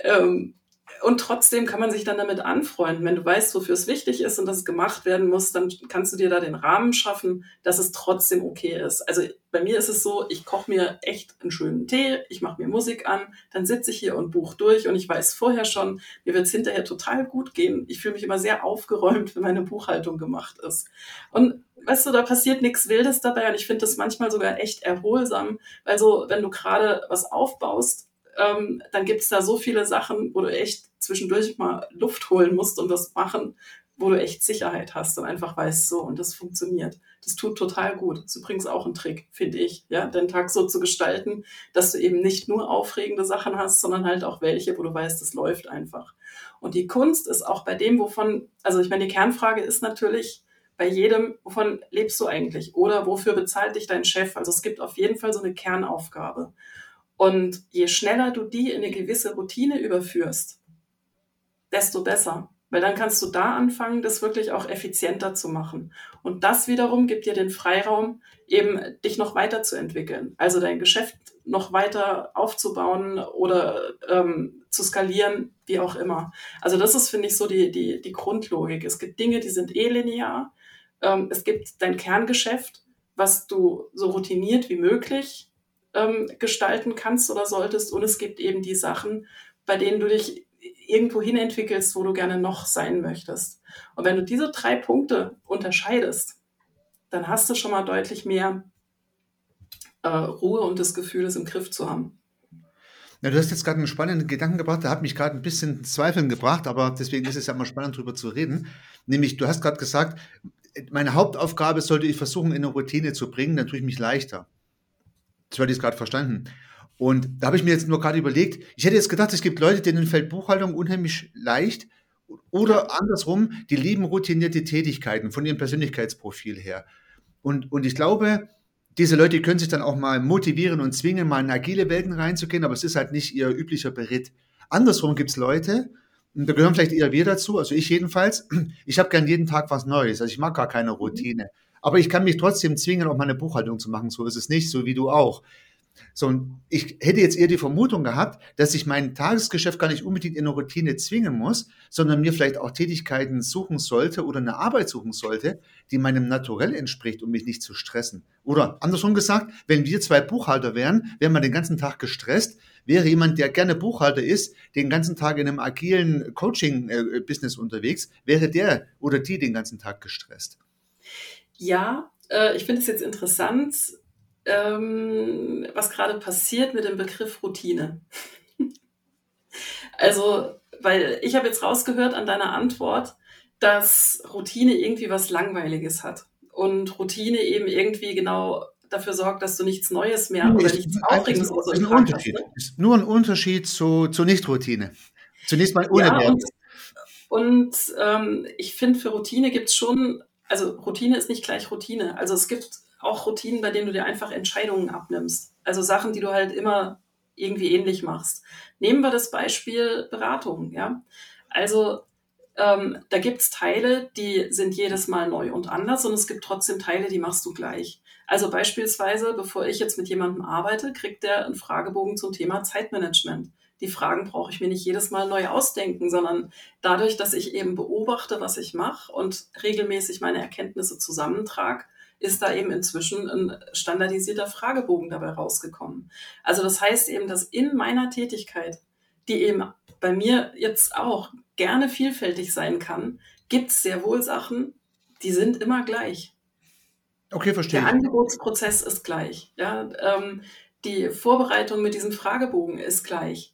Ähm, und trotzdem kann man sich dann damit anfreunden. Wenn du weißt, wofür es wichtig ist und dass es gemacht werden muss, dann kannst du dir da den Rahmen schaffen, dass es trotzdem okay ist. Also bei mir ist es so, ich koche mir echt einen schönen Tee, ich mache mir Musik an, dann sitze ich hier und buch durch und ich weiß vorher schon, mir wird es hinterher total gut gehen. Ich fühle mich immer sehr aufgeräumt, wenn meine Buchhaltung gemacht ist. Und weißt du, da passiert nichts Wildes dabei und ich finde das manchmal sogar echt erholsam, weil so, wenn du gerade was aufbaust, ähm, dann gibt es da so viele Sachen, wo du echt zwischendurch mal Luft holen musst und das machen, wo du echt Sicherheit hast und einfach weißt, so, und das funktioniert. Das tut total gut. Das ist übrigens auch ein Trick, finde ich, ja, den Tag so zu gestalten, dass du eben nicht nur aufregende Sachen hast, sondern halt auch welche, wo du weißt, es läuft einfach. Und die Kunst ist auch bei dem, wovon, also ich meine, die Kernfrage ist natürlich bei jedem, wovon lebst du eigentlich? Oder wofür bezahlt dich dein Chef? Also es gibt auf jeden Fall so eine Kernaufgabe. Und je schneller du die in eine gewisse Routine überführst, desto besser. Weil dann kannst du da anfangen, das wirklich auch effizienter zu machen. Und das wiederum gibt dir den Freiraum, eben dich noch weiterzuentwickeln. Also dein Geschäft noch weiter aufzubauen oder ähm, zu skalieren, wie auch immer. Also das ist, finde ich, so die, die, die Grundlogik. Es gibt Dinge, die sind eh linear. Ähm, es gibt dein Kerngeschäft, was du so routiniert wie möglich ähm, gestalten kannst oder solltest. Und es gibt eben die Sachen, bei denen du dich irgendwo hin entwickelst, wo du gerne noch sein möchtest. Und wenn du diese drei Punkte unterscheidest, dann hast du schon mal deutlich mehr äh, Ruhe und das Gefühl, es im Griff zu haben. Ja, du hast jetzt gerade einen spannenden Gedanken gebracht, der hat mich gerade ein bisschen Zweifeln gebracht, aber deswegen ist es ja immer spannend, darüber zu reden. Nämlich, du hast gerade gesagt, meine Hauptaufgabe sollte ich versuchen, in eine Routine zu bringen, dann tue ich mich leichter. Hatte ich gerade verstanden. Und da habe ich mir jetzt nur gerade überlegt, ich hätte jetzt gedacht, es gibt Leute, denen fällt Buchhaltung unheimlich leicht oder andersrum, die lieben routinierte Tätigkeiten von ihrem Persönlichkeitsprofil her. Und, und ich glaube, diese Leute können sich dann auch mal motivieren und zwingen, mal in agile Welten reinzugehen, aber es ist halt nicht ihr üblicher Beritt. Andersrum gibt es Leute, und da gehören vielleicht eher wir dazu, also ich jedenfalls, ich habe gern jeden Tag was Neues, also ich mag gar keine Routine. Aber ich kann mich trotzdem zwingen, auch meine Buchhaltung zu machen, so ist es nicht, so wie du auch. So, ich hätte jetzt eher die Vermutung gehabt, dass ich mein Tagesgeschäft gar nicht unbedingt in eine Routine zwingen muss, sondern mir vielleicht auch Tätigkeiten suchen sollte oder eine Arbeit suchen sollte, die meinem Naturell entspricht, um mich nicht zu stressen. Oder andersrum gesagt, wenn wir zwei Buchhalter wären, wären wir den ganzen Tag gestresst, wäre jemand, der gerne Buchhalter ist, den ganzen Tag in einem agilen Coaching-Business unterwegs, wäre der oder die den ganzen Tag gestresst. Ja, äh, ich finde es jetzt interessant, ähm, was gerade passiert mit dem Begriff Routine. also, weil ich habe jetzt rausgehört an deiner Antwort, dass Routine irgendwie was Langweiliges hat und Routine eben irgendwie genau dafür sorgt, dass du nichts Neues mehr nee, oder nichts Aufregendes ist, ist, ein Unterschied. Hast, ne? ist nur ein Unterschied zu, zu Nicht-Routine. Zunächst mal ohne ja, Und, und ähm, ich finde, für Routine gibt es schon, also Routine ist nicht gleich Routine. Also es gibt auch Routinen, bei denen du dir einfach Entscheidungen abnimmst. Also Sachen, die du halt immer irgendwie ähnlich machst. Nehmen wir das Beispiel Beratung, ja. Also ähm, da gibt's Teile, die sind jedes Mal neu und anders und es gibt trotzdem Teile, die machst du gleich. Also beispielsweise, bevor ich jetzt mit jemandem arbeite, kriegt der einen Fragebogen zum Thema Zeitmanagement. Die Fragen brauche ich mir nicht jedes Mal neu ausdenken, sondern dadurch, dass ich eben beobachte, was ich mache und regelmäßig meine Erkenntnisse zusammentrage, ist da eben inzwischen ein standardisierter Fragebogen dabei rausgekommen. Also das heißt eben, dass in meiner Tätigkeit, die eben bei mir jetzt auch gerne vielfältig sein kann, gibt es sehr wohl Sachen, die sind immer gleich. Okay, verstehe. Der Angebotsprozess ist gleich. Ja, ähm, die Vorbereitung mit diesem Fragebogen ist gleich.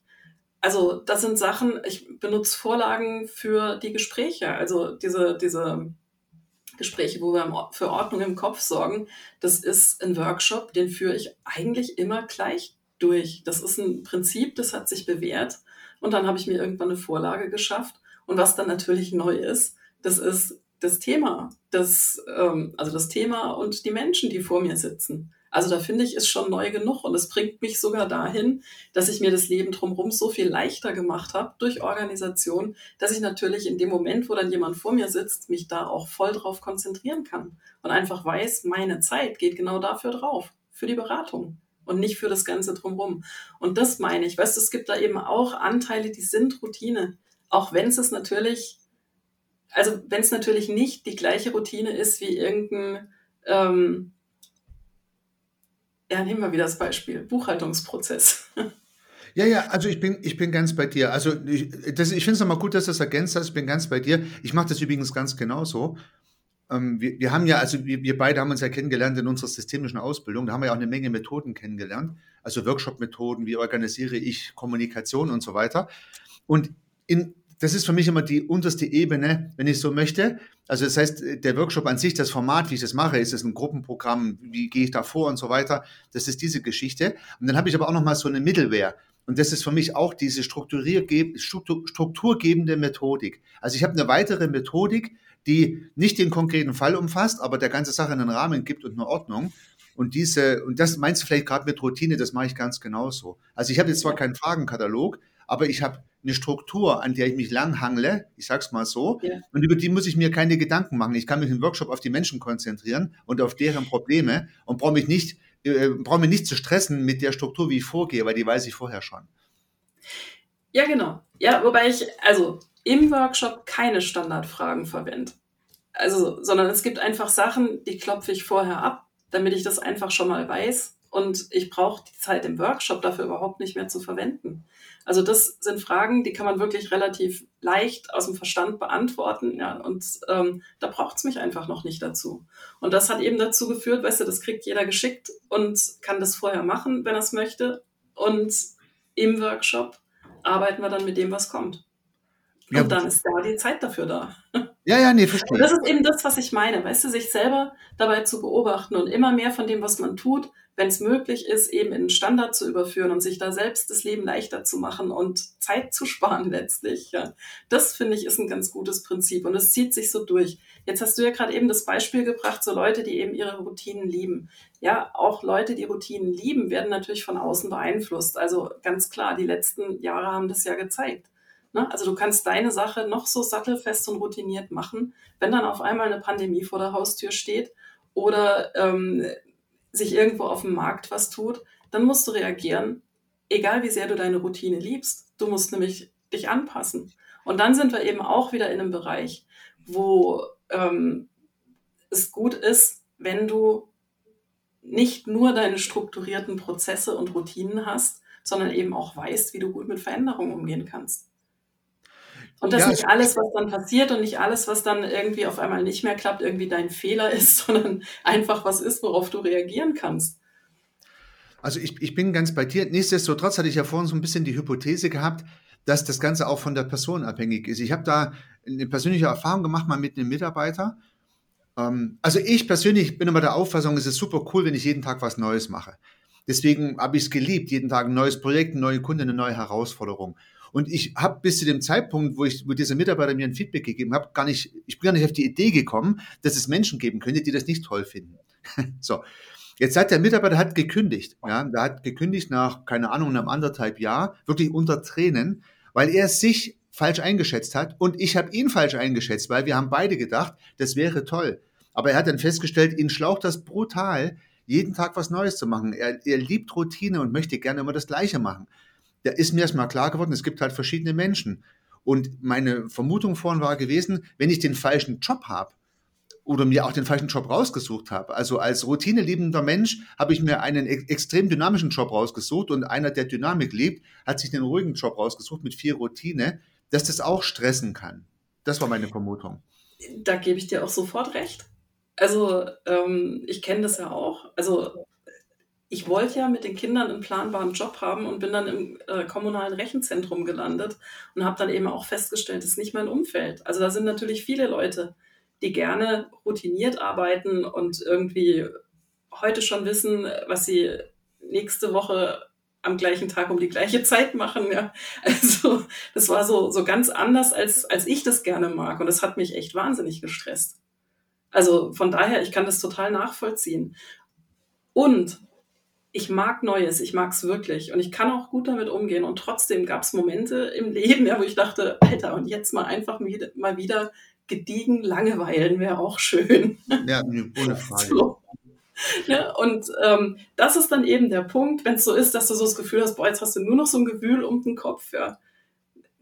Also das sind Sachen, ich benutze Vorlagen für die Gespräche. Also diese, diese Gespräche, wo wir für Ordnung im Kopf sorgen, das ist ein Workshop, den führe ich eigentlich immer gleich durch. Das ist ein Prinzip, das hat sich bewährt. Und dann habe ich mir irgendwann eine Vorlage geschafft. Und was dann natürlich neu ist, das ist das Thema. Das, ähm, also das Thema und die Menschen, die vor mir sitzen. Also da finde ich, ist schon neu genug und es bringt mich sogar dahin, dass ich mir das Leben drumherum so viel leichter gemacht habe durch Organisation, dass ich natürlich in dem Moment, wo dann jemand vor mir sitzt, mich da auch voll drauf konzentrieren kann und einfach weiß, meine Zeit geht genau dafür drauf, für die Beratung und nicht für das Ganze drumherum. Und das meine ich, weißt du, es gibt da eben auch Anteile, die sind Routine, auch wenn es natürlich, also wenn es natürlich nicht die gleiche Routine ist wie irgendein ähm, ja, nehmen wir wieder das Beispiel, Buchhaltungsprozess. Ja, ja, also ich bin, ich bin ganz bei dir. Also ich, ich finde es nochmal gut, dass du das ergänzt hast. Ich bin ganz bei dir. Ich mache das übrigens ganz genauso. Ähm, wir, wir haben ja, also wir, wir beide haben uns ja kennengelernt in unserer systemischen Ausbildung. Da haben wir ja auch eine Menge Methoden kennengelernt. Also Workshop-Methoden, wie organisiere ich Kommunikation und so weiter. Und in, das ist für mich immer die unterste Ebene, wenn ich so möchte. Also das heißt, der Workshop an sich, das Format, wie ich das mache, ist es ein Gruppenprogramm, wie gehe ich da vor und so weiter. Das ist diese Geschichte. Und dann habe ich aber auch noch mal so eine Middleware. Und das ist für mich auch diese strukturgebende Methodik. Also ich habe eine weitere Methodik, die nicht den konkreten Fall umfasst, aber der ganze Sache einen Rahmen gibt und eine Ordnung. Und diese, und das meinst du vielleicht gerade mit Routine, das mache ich ganz genauso. Also ich habe jetzt zwar keinen Fragenkatalog, aber ich habe eine Struktur, an der ich mich langhangle, ich sag's mal so, ja. und über die muss ich mir keine Gedanken machen. Ich kann mich im Workshop auf die Menschen konzentrieren und auf deren Probleme und brauche mich nicht, äh, brauche mich nicht zu stressen mit der Struktur, wie ich vorgehe, weil die weiß ich vorher schon. Ja, genau. Ja, wobei ich also im Workshop keine Standardfragen verwende. Also, sondern es gibt einfach Sachen, die klopfe ich vorher ab, damit ich das einfach schon mal weiß und ich brauche die Zeit im Workshop dafür überhaupt nicht mehr zu verwenden. Also das sind Fragen, die kann man wirklich relativ leicht aus dem Verstand beantworten. Ja, und ähm, da braucht es mich einfach noch nicht dazu. Und das hat eben dazu geführt, weißt du, das kriegt jeder geschickt und kann das vorher machen, wenn er es möchte. Und im Workshop arbeiten wir dann mit dem, was kommt. Ja, und dann ist da die Zeit dafür da. Ja, ja, nee, verstehe. Und das ist eben das, was ich meine, weißt du, sich selber dabei zu beobachten und immer mehr von dem, was man tut, wenn es möglich ist, eben in einen Standard zu überführen und sich da selbst das Leben leichter zu machen und Zeit zu sparen letztlich. Ja. Das finde ich ist ein ganz gutes Prinzip und es zieht sich so durch. Jetzt hast du ja gerade eben das Beispiel gebracht, so Leute, die eben ihre Routinen lieben. Ja, auch Leute, die Routinen lieben, werden natürlich von außen beeinflusst. Also ganz klar, die letzten Jahre haben das ja gezeigt. Ne? Also du kannst deine Sache noch so sattelfest und routiniert machen, wenn dann auf einmal eine Pandemie vor der Haustür steht oder ähm, sich irgendwo auf dem Markt was tut, dann musst du reagieren, egal wie sehr du deine Routine liebst. Du musst nämlich dich anpassen. Und dann sind wir eben auch wieder in einem Bereich, wo ähm, es gut ist, wenn du nicht nur deine strukturierten Prozesse und Routinen hast, sondern eben auch weißt, wie du gut mit Veränderungen umgehen kannst. Und dass ja, nicht alles, was dann passiert und nicht alles, was dann irgendwie auf einmal nicht mehr klappt, irgendwie dein Fehler ist, sondern einfach was ist, worauf du reagieren kannst. Also ich, ich bin ganz bei dir. Nichtsdestotrotz hatte ich ja vorhin so ein bisschen die Hypothese gehabt, dass das Ganze auch von der Person abhängig ist. Ich habe da eine persönliche Erfahrung gemacht, mal mit einem Mitarbeiter. Ähm, also ich persönlich bin immer der Auffassung, es ist super cool, wenn ich jeden Tag was Neues mache. Deswegen habe ich es geliebt, jeden Tag ein neues Projekt, eine neue Kunde, eine neue Herausforderung. Und ich habe bis zu dem Zeitpunkt, wo ich, wo dieser Mitarbeiter mir ein Feedback gegeben hat, gar nicht, ich bin gar nicht auf die Idee gekommen, dass es Menschen geben könnte, die das nicht toll finden. so. Jetzt hat der Mitarbeiter hat gekündigt, ja, der hat gekündigt nach, keine Ahnung, einem anderthalb Jahr, wirklich unter Tränen, weil er sich falsch eingeschätzt hat und ich habe ihn falsch eingeschätzt, weil wir haben beide gedacht, das wäre toll. Aber er hat dann festgestellt, ihn schlaucht das brutal, jeden Tag was Neues zu machen. Er, er liebt Routine und möchte gerne immer das Gleiche machen da ist mir erstmal klar geworden, es gibt halt verschiedene Menschen. Und meine Vermutung vorhin war gewesen, wenn ich den falschen Job habe oder mir auch den falschen Job rausgesucht habe, also als routineliebender Mensch habe ich mir einen e extrem dynamischen Job rausgesucht und einer, der Dynamik liebt, hat sich einen ruhigen Job rausgesucht mit viel Routine, dass das auch stressen kann. Das war meine Vermutung. Da gebe ich dir auch sofort recht. Also ähm, ich kenne das ja auch. Also ich wollte ja mit den Kindern einen planbaren Job haben und bin dann im äh, kommunalen Rechenzentrum gelandet und habe dann eben auch festgestellt, das ist nicht mein Umfeld. Also da sind natürlich viele Leute, die gerne routiniert arbeiten und irgendwie heute schon wissen, was sie nächste Woche am gleichen Tag um die gleiche Zeit machen. Ja. Also das war so, so ganz anders, als, als ich das gerne mag. Und das hat mich echt wahnsinnig gestresst. Also von daher, ich kann das total nachvollziehen. Und ich mag Neues, ich mag es wirklich und ich kann auch gut damit umgehen. Und trotzdem gab es Momente im Leben, ja, wo ich dachte, Alter, und jetzt mal einfach mal wieder gediegen Langeweilen wäre auch schön. Ja, ohne Frage. So. Ja, und ähm, das ist dann eben der Punkt, wenn es so ist, dass du so das Gefühl hast, boah, jetzt hast du nur noch so ein Gewühl um den Kopf, ja,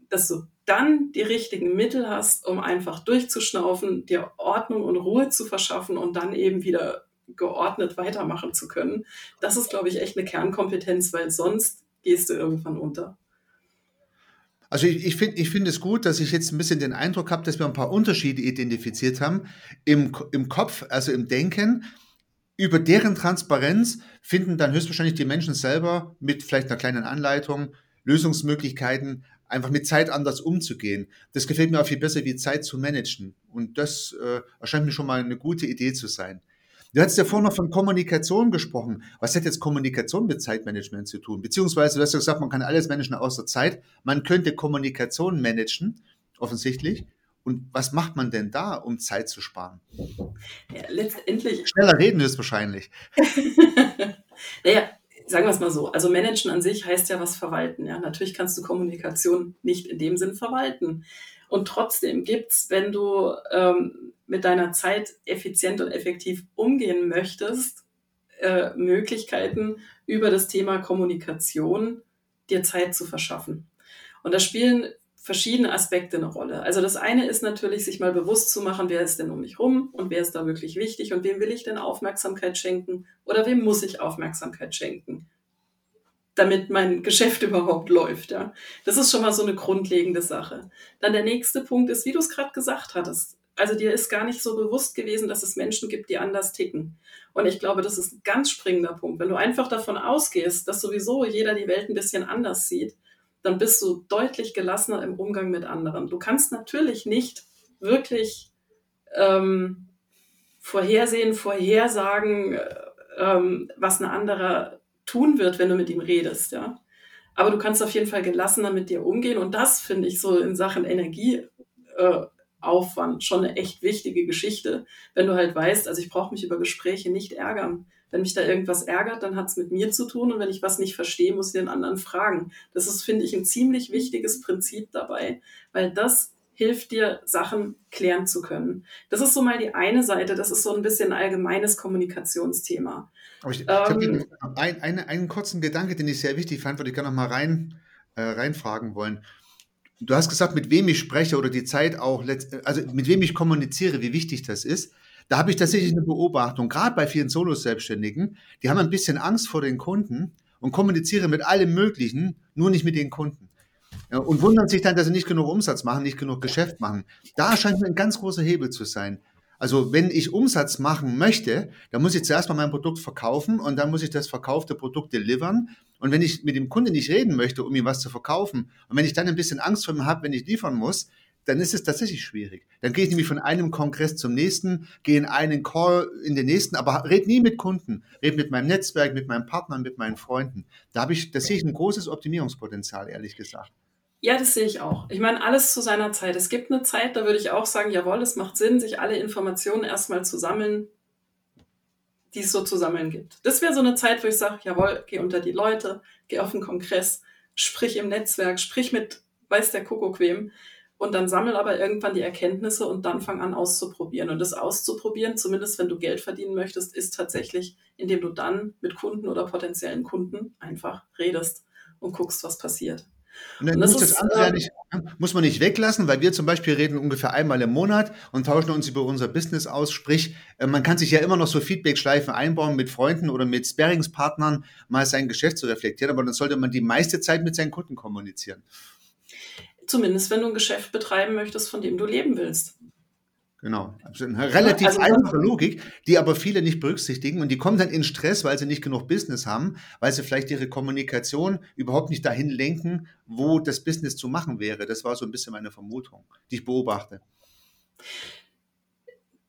dass du dann die richtigen Mittel hast, um einfach durchzuschnaufen, dir Ordnung und Ruhe zu verschaffen und dann eben wieder geordnet weitermachen zu können. Das ist, glaube ich, echt eine Kernkompetenz, weil sonst gehst du irgendwann unter. Also ich, ich finde ich find es gut, dass ich jetzt ein bisschen den Eindruck habe, dass wir ein paar Unterschiede identifiziert haben im, im Kopf, also im Denken. Über deren Transparenz finden dann höchstwahrscheinlich die Menschen selber mit vielleicht einer kleinen Anleitung Lösungsmöglichkeiten, einfach mit Zeit anders umzugehen. Das gefällt mir auch viel besser, wie Zeit zu managen. Und das äh, erscheint mir schon mal eine gute Idee zu sein. Du hast ja vorhin noch von Kommunikation gesprochen. Was hat jetzt Kommunikation mit Zeitmanagement zu tun? Beziehungsweise, du hast ja gesagt, man kann alles managen außer Zeit. Man könnte Kommunikation managen, offensichtlich. Und was macht man denn da, um Zeit zu sparen? Ja, letztendlich. Schneller reden ist wahrscheinlich. naja, sagen wir es mal so. Also managen an sich heißt ja was verwalten. Ja, natürlich kannst du Kommunikation nicht in dem Sinn verwalten. Und trotzdem gibt's, wenn du ähm, mit deiner Zeit effizient und effektiv umgehen möchtest, äh, Möglichkeiten über das Thema Kommunikation dir Zeit zu verschaffen. Und da spielen verschiedene Aspekte eine Rolle. Also das eine ist natürlich, sich mal bewusst zu machen, wer ist denn um mich rum und wer ist da wirklich wichtig und wem will ich denn Aufmerksamkeit schenken oder wem muss ich Aufmerksamkeit schenken damit mein Geschäft überhaupt läuft. Ja. Das ist schon mal so eine grundlegende Sache. Dann der nächste Punkt ist, wie du es gerade gesagt hattest, also dir ist gar nicht so bewusst gewesen, dass es Menschen gibt, die anders ticken. Und ich glaube, das ist ein ganz springender Punkt. Wenn du einfach davon ausgehst, dass sowieso jeder die Welt ein bisschen anders sieht, dann bist du deutlich gelassener im Umgang mit anderen. Du kannst natürlich nicht wirklich ähm, vorhersehen, vorhersagen, äh, ähm, was ein anderer tun wird, wenn du mit ihm redest, ja. Aber du kannst auf jeden Fall gelassener mit dir umgehen und das finde ich so in Sachen Energieaufwand äh, schon eine echt wichtige Geschichte, wenn du halt weißt, also ich brauche mich über Gespräche nicht ärgern. Wenn mich da irgendwas ärgert, dann hat es mit mir zu tun und wenn ich was nicht verstehe, muss ich den anderen fragen. Das ist, finde ich, ein ziemlich wichtiges Prinzip dabei, weil das hilft dir, Sachen klären zu können. Das ist so mal die eine Seite, das ist so ein bisschen ein allgemeines Kommunikationsthema. Aber ich, ich ähm, habe ein, einen, einen kurzen Gedanke, den ich sehr wichtig fand, würde ich gerne noch mal rein, äh, reinfragen wollen. Du hast gesagt, mit wem ich spreche oder die Zeit auch, also mit wem ich kommuniziere, wie wichtig das ist. Da habe ich tatsächlich eine Beobachtung, gerade bei vielen Solo-Selbstständigen, die haben ein bisschen Angst vor den Kunden und kommunizieren mit allem Möglichen, nur nicht mit den Kunden. Ja, und wundern sich dann, dass sie nicht genug Umsatz machen, nicht genug Geschäft machen. Da scheint mir ein ganz großer Hebel zu sein. Also wenn ich Umsatz machen möchte, dann muss ich zuerst mal mein Produkt verkaufen und dann muss ich das verkaufte Produkt delivern. Und wenn ich mit dem Kunden nicht reden möchte, um ihm was zu verkaufen, und wenn ich dann ein bisschen Angst vor ihm habe, wenn ich liefern muss, dann ist es tatsächlich schwierig. Dann gehe ich nämlich von einem Kongress zum nächsten, gehe in einen Call in den nächsten, aber red nie mit Kunden, red mit meinem Netzwerk, mit meinen Partnern, mit meinen Freunden. Da habe ich, das sehe ich ein großes Optimierungspotenzial, ehrlich gesagt. Ja, das sehe ich auch. Ich meine, alles zu seiner Zeit. Es gibt eine Zeit, da würde ich auch sagen, jawohl, es macht Sinn, sich alle Informationen erstmal zu sammeln, die es so zu sammeln gibt. Das wäre so eine Zeit, wo ich sage, jawohl, geh unter die Leute, geh auf den Kongress, sprich im Netzwerk, sprich mit weiß der Kuckuck wem und dann sammel aber irgendwann die Erkenntnisse und dann fang an auszuprobieren. Und das auszuprobieren, zumindest wenn du Geld verdienen möchtest, ist tatsächlich, indem du dann mit Kunden oder potenziellen Kunden einfach redest und guckst, was passiert. Und dann und muss, das ist, andere ähm, nicht, muss man nicht weglassen, weil wir zum Beispiel reden ungefähr einmal im Monat und tauschen uns über unser Business aus. Sprich, äh, man kann sich ja immer noch so Feedback-Schleifen einbauen mit Freunden oder mit Sparingspartnern, mal sein Geschäft zu reflektieren, aber dann sollte man die meiste Zeit mit seinen Kunden kommunizieren. Zumindest wenn du ein Geschäft betreiben möchtest, von dem du leben willst. Genau. Also eine relativ also, einfache Logik, die aber viele nicht berücksichtigen und die kommen dann in Stress, weil sie nicht genug Business haben, weil sie vielleicht ihre Kommunikation überhaupt nicht dahin lenken, wo das Business zu machen wäre. Das war so ein bisschen meine Vermutung, die ich beobachte.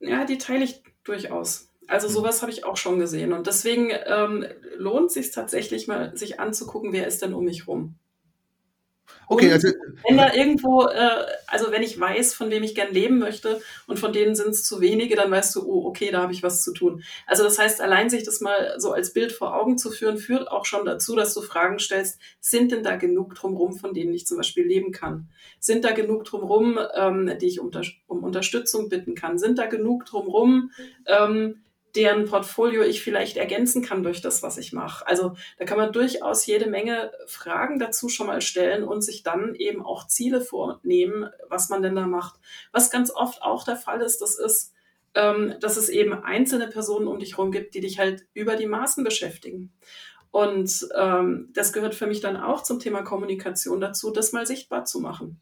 Ja, die teile ich durchaus. Also hm. sowas habe ich auch schon gesehen und deswegen ähm, lohnt sich tatsächlich mal, sich anzugucken, wer ist denn um mich rum. Okay, also wenn da irgendwo, äh, also wenn ich weiß, von wem ich gern leben möchte und von denen sind es zu wenige, dann weißt du, oh, okay, da habe ich was zu tun. Also das heißt, allein sich das mal so als Bild vor Augen zu führen, führt auch schon dazu, dass du Fragen stellst, sind denn da genug drumherum, von denen ich zum Beispiel leben kann? Sind da genug drumherum, ähm, die ich unter, um Unterstützung bitten kann? Sind da genug drumherum, ähm, deren Portfolio ich vielleicht ergänzen kann durch das, was ich mache. Also da kann man durchaus jede Menge Fragen dazu schon mal stellen und sich dann eben auch Ziele vornehmen, was man denn da macht. Was ganz oft auch der Fall ist, das ist, ähm, dass es eben einzelne Personen um dich herum gibt, die dich halt über die Maßen beschäftigen. Und ähm, das gehört für mich dann auch zum Thema Kommunikation dazu, das mal sichtbar zu machen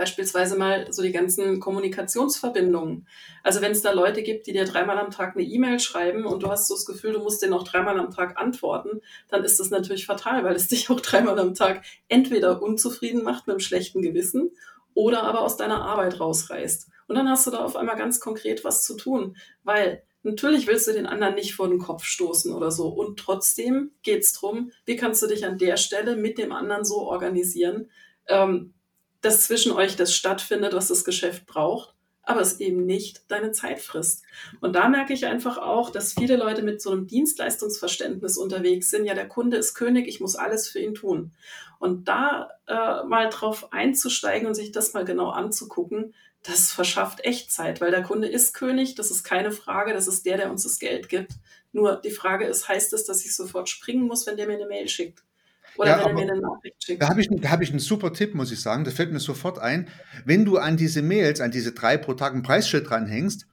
beispielsweise mal so die ganzen Kommunikationsverbindungen. Also wenn es da Leute gibt, die dir dreimal am Tag eine E-Mail schreiben und du hast so das Gefühl, du musst denen auch dreimal am Tag antworten, dann ist das natürlich fatal, weil es dich auch dreimal am Tag entweder unzufrieden macht mit einem schlechten Gewissen oder aber aus deiner Arbeit rausreißt. Und dann hast du da auf einmal ganz konkret was zu tun, weil Natürlich willst du den anderen nicht vor den Kopf stoßen oder so. Und trotzdem geht es darum, wie kannst du dich an der Stelle mit dem anderen so organisieren, ähm, dass zwischen euch das stattfindet, was das Geschäft braucht, aber es eben nicht deine Zeit frisst. Und da merke ich einfach auch, dass viele Leute mit so einem Dienstleistungsverständnis unterwegs sind. Ja, der Kunde ist König, ich muss alles für ihn tun. Und da äh, mal drauf einzusteigen und sich das mal genau anzugucken, das verschafft echt Zeit, weil der Kunde ist König, das ist keine Frage, das ist der, der uns das Geld gibt. Nur die Frage ist, heißt es, dass ich sofort springen muss, wenn der mir eine Mail schickt? Oder ja, wenn er mir eine Nachricht schickt. Da habe ich, hab ich einen super Tipp, muss ich sagen. Das fällt mir sofort ein. Wenn du an diese Mails, an diese drei pro Tag ein Preisschild dranhängst,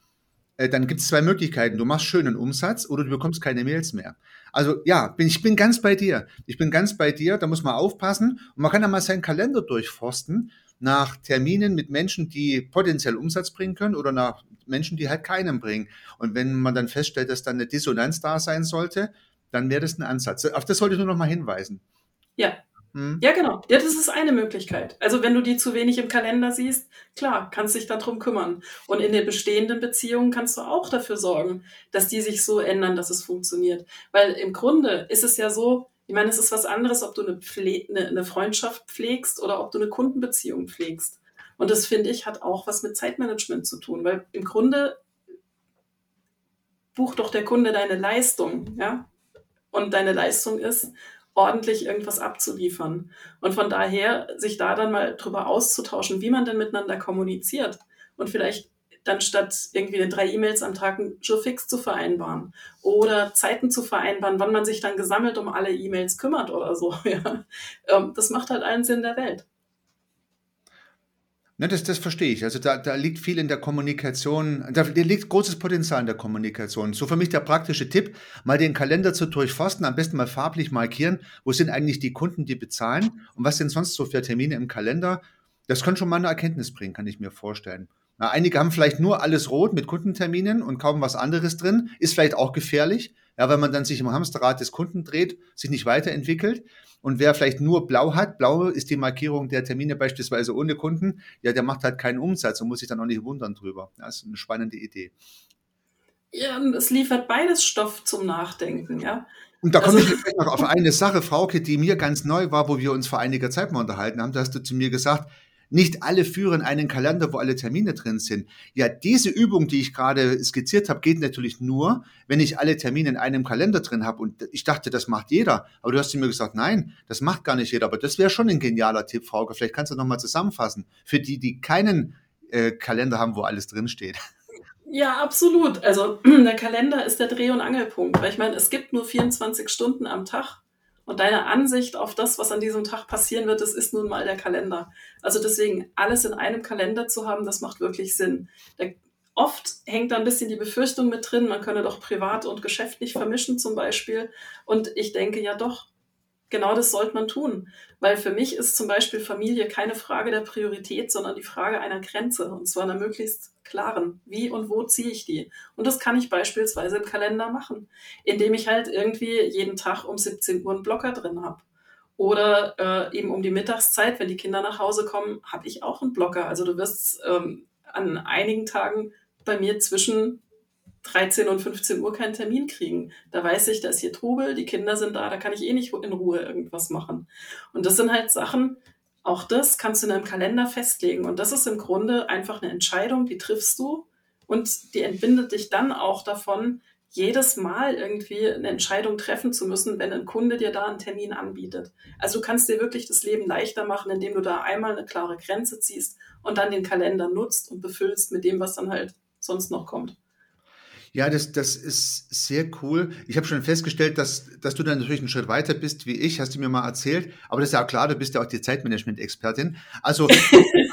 äh, dann gibt es zwei Möglichkeiten. Du machst schönen Umsatz oder du bekommst keine Mails mehr. Also ja, bin, ich bin ganz bei dir. Ich bin ganz bei dir, da muss man aufpassen. Und man kann ja mal seinen Kalender durchforsten. nach Terminen mit Menschen, die potenziell Umsatz bringen können oder nach Menschen, die halt keinen bringen. Und wenn man dann feststellt, dass dann eine Dissonanz da sein sollte, dann wäre das ein Ansatz. Auf das sollte ich nur noch mal hinweisen. Ja. Hm? Ja, genau. Ja, das ist eine Möglichkeit. Also wenn du die zu wenig im Kalender siehst, klar, kannst dich darum kümmern. Und in den bestehenden Beziehungen kannst du auch dafür sorgen, dass die sich so ändern, dass es funktioniert. Weil im Grunde ist es ja so, ich meine, es ist was anderes, ob du eine, Pfle eine, eine Freundschaft pflegst oder ob du eine Kundenbeziehung pflegst. Und das finde ich hat auch was mit Zeitmanagement zu tun, weil im Grunde bucht doch der Kunde deine Leistung, ja? Und deine Leistung ist, ordentlich irgendwas abzuliefern. Und von daher sich da dann mal drüber auszutauschen, wie man denn miteinander kommuniziert und vielleicht dann statt irgendwie drei E-Mails am Tag einen Fix zu vereinbaren oder Zeiten zu vereinbaren, wann man sich dann gesammelt um alle E-Mails kümmert oder so. Ja. Ähm, das macht halt allen Sinn der Welt. Ne, das, das verstehe ich. Also da, da liegt viel in der Kommunikation, da liegt großes Potenzial in der Kommunikation. So für mich der praktische Tipp, mal den Kalender zu durchforsten, am besten mal farblich markieren, wo sind eigentlich die Kunden, die bezahlen und was sind sonst so für Termine im Kalender. Das kann schon mal eine Erkenntnis bringen, kann ich mir vorstellen. Na, einige haben vielleicht nur alles rot mit Kundenterminen und kaum was anderes drin. Ist vielleicht auch gefährlich, ja, weil man dann sich im Hamsterrad des Kunden dreht, sich nicht weiterentwickelt. Und wer vielleicht nur blau hat, blau ist die Markierung der Termine beispielsweise ohne Kunden, ja, der macht halt keinen Umsatz und muss sich dann auch nicht wundern drüber. Das ist eine spannende Idee. Ja, es liefert beides Stoff zum Nachdenken, ja. Und da komme also, ich vielleicht noch auf eine Sache, Frauke, die mir ganz neu war, wo wir uns vor einiger Zeit mal unterhalten haben. Da hast du zu mir gesagt, nicht alle führen einen Kalender, wo alle Termine drin sind. Ja, diese Übung, die ich gerade skizziert habe, geht natürlich nur, wenn ich alle Termine in einem Kalender drin habe. Und ich dachte, das macht jeder. Aber du hast mir gesagt, nein, das macht gar nicht jeder. Aber das wäre schon ein genialer Tipp, Frauke. Vielleicht kannst du nochmal zusammenfassen. Für die, die keinen äh, Kalender haben, wo alles drin steht. Ja, absolut. Also der Kalender ist der Dreh- und Angelpunkt. Weil ich meine, es gibt nur 24 Stunden am Tag. Und deine Ansicht auf das, was an diesem Tag passieren wird, das ist nun mal der Kalender. Also deswegen alles in einem Kalender zu haben, das macht wirklich Sinn. Der, oft hängt da ein bisschen die Befürchtung mit drin, man könne doch privat und geschäftlich vermischen zum Beispiel. Und ich denke ja doch, genau das sollte man tun. Weil für mich ist zum Beispiel Familie keine Frage der Priorität, sondern die Frage einer Grenze. Und zwar einer möglichst klaren. Wie und wo ziehe ich die? Und das kann ich beispielsweise im Kalender machen, indem ich halt irgendwie jeden Tag um 17 Uhr einen Blocker drin habe. Oder äh, eben um die Mittagszeit, wenn die Kinder nach Hause kommen, habe ich auch einen Blocker. Also du wirst ähm, an einigen Tagen bei mir zwischen 13 und 15 Uhr keinen Termin kriegen. Da weiß ich, da ist hier Trubel, die Kinder sind da, da kann ich eh nicht in Ruhe irgendwas machen. Und das sind halt Sachen, auch das kannst du in einem Kalender festlegen. Und das ist im Grunde einfach eine Entscheidung, die triffst du und die entbindet dich dann auch davon, jedes Mal irgendwie eine Entscheidung treffen zu müssen, wenn ein Kunde dir da einen Termin anbietet. Also du kannst dir wirklich das Leben leichter machen, indem du da einmal eine klare Grenze ziehst und dann den Kalender nutzt und befüllst mit dem, was dann halt sonst noch kommt. Ja, das, das ist sehr cool. Ich habe schon festgestellt, dass, dass du dann natürlich einen Schritt weiter bist wie ich, hast du mir mal erzählt. Aber das ist ja auch klar, du bist ja auch die Zeitmanagement-Expertin. Also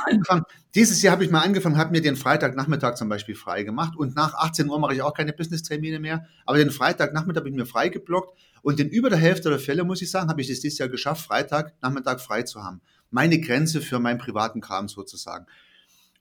dieses Jahr habe ich mal angefangen, habe mir den Freitagnachmittag zum Beispiel frei gemacht. Und nach 18 Uhr mache ich auch keine Business-Termine mehr. Aber den Freitagnachmittag habe ich mir frei geblockt. Und in über der Hälfte der Fälle, muss ich sagen, habe ich es dieses Jahr geschafft, Freitagnachmittag frei zu haben. Meine Grenze für meinen privaten Kram sozusagen.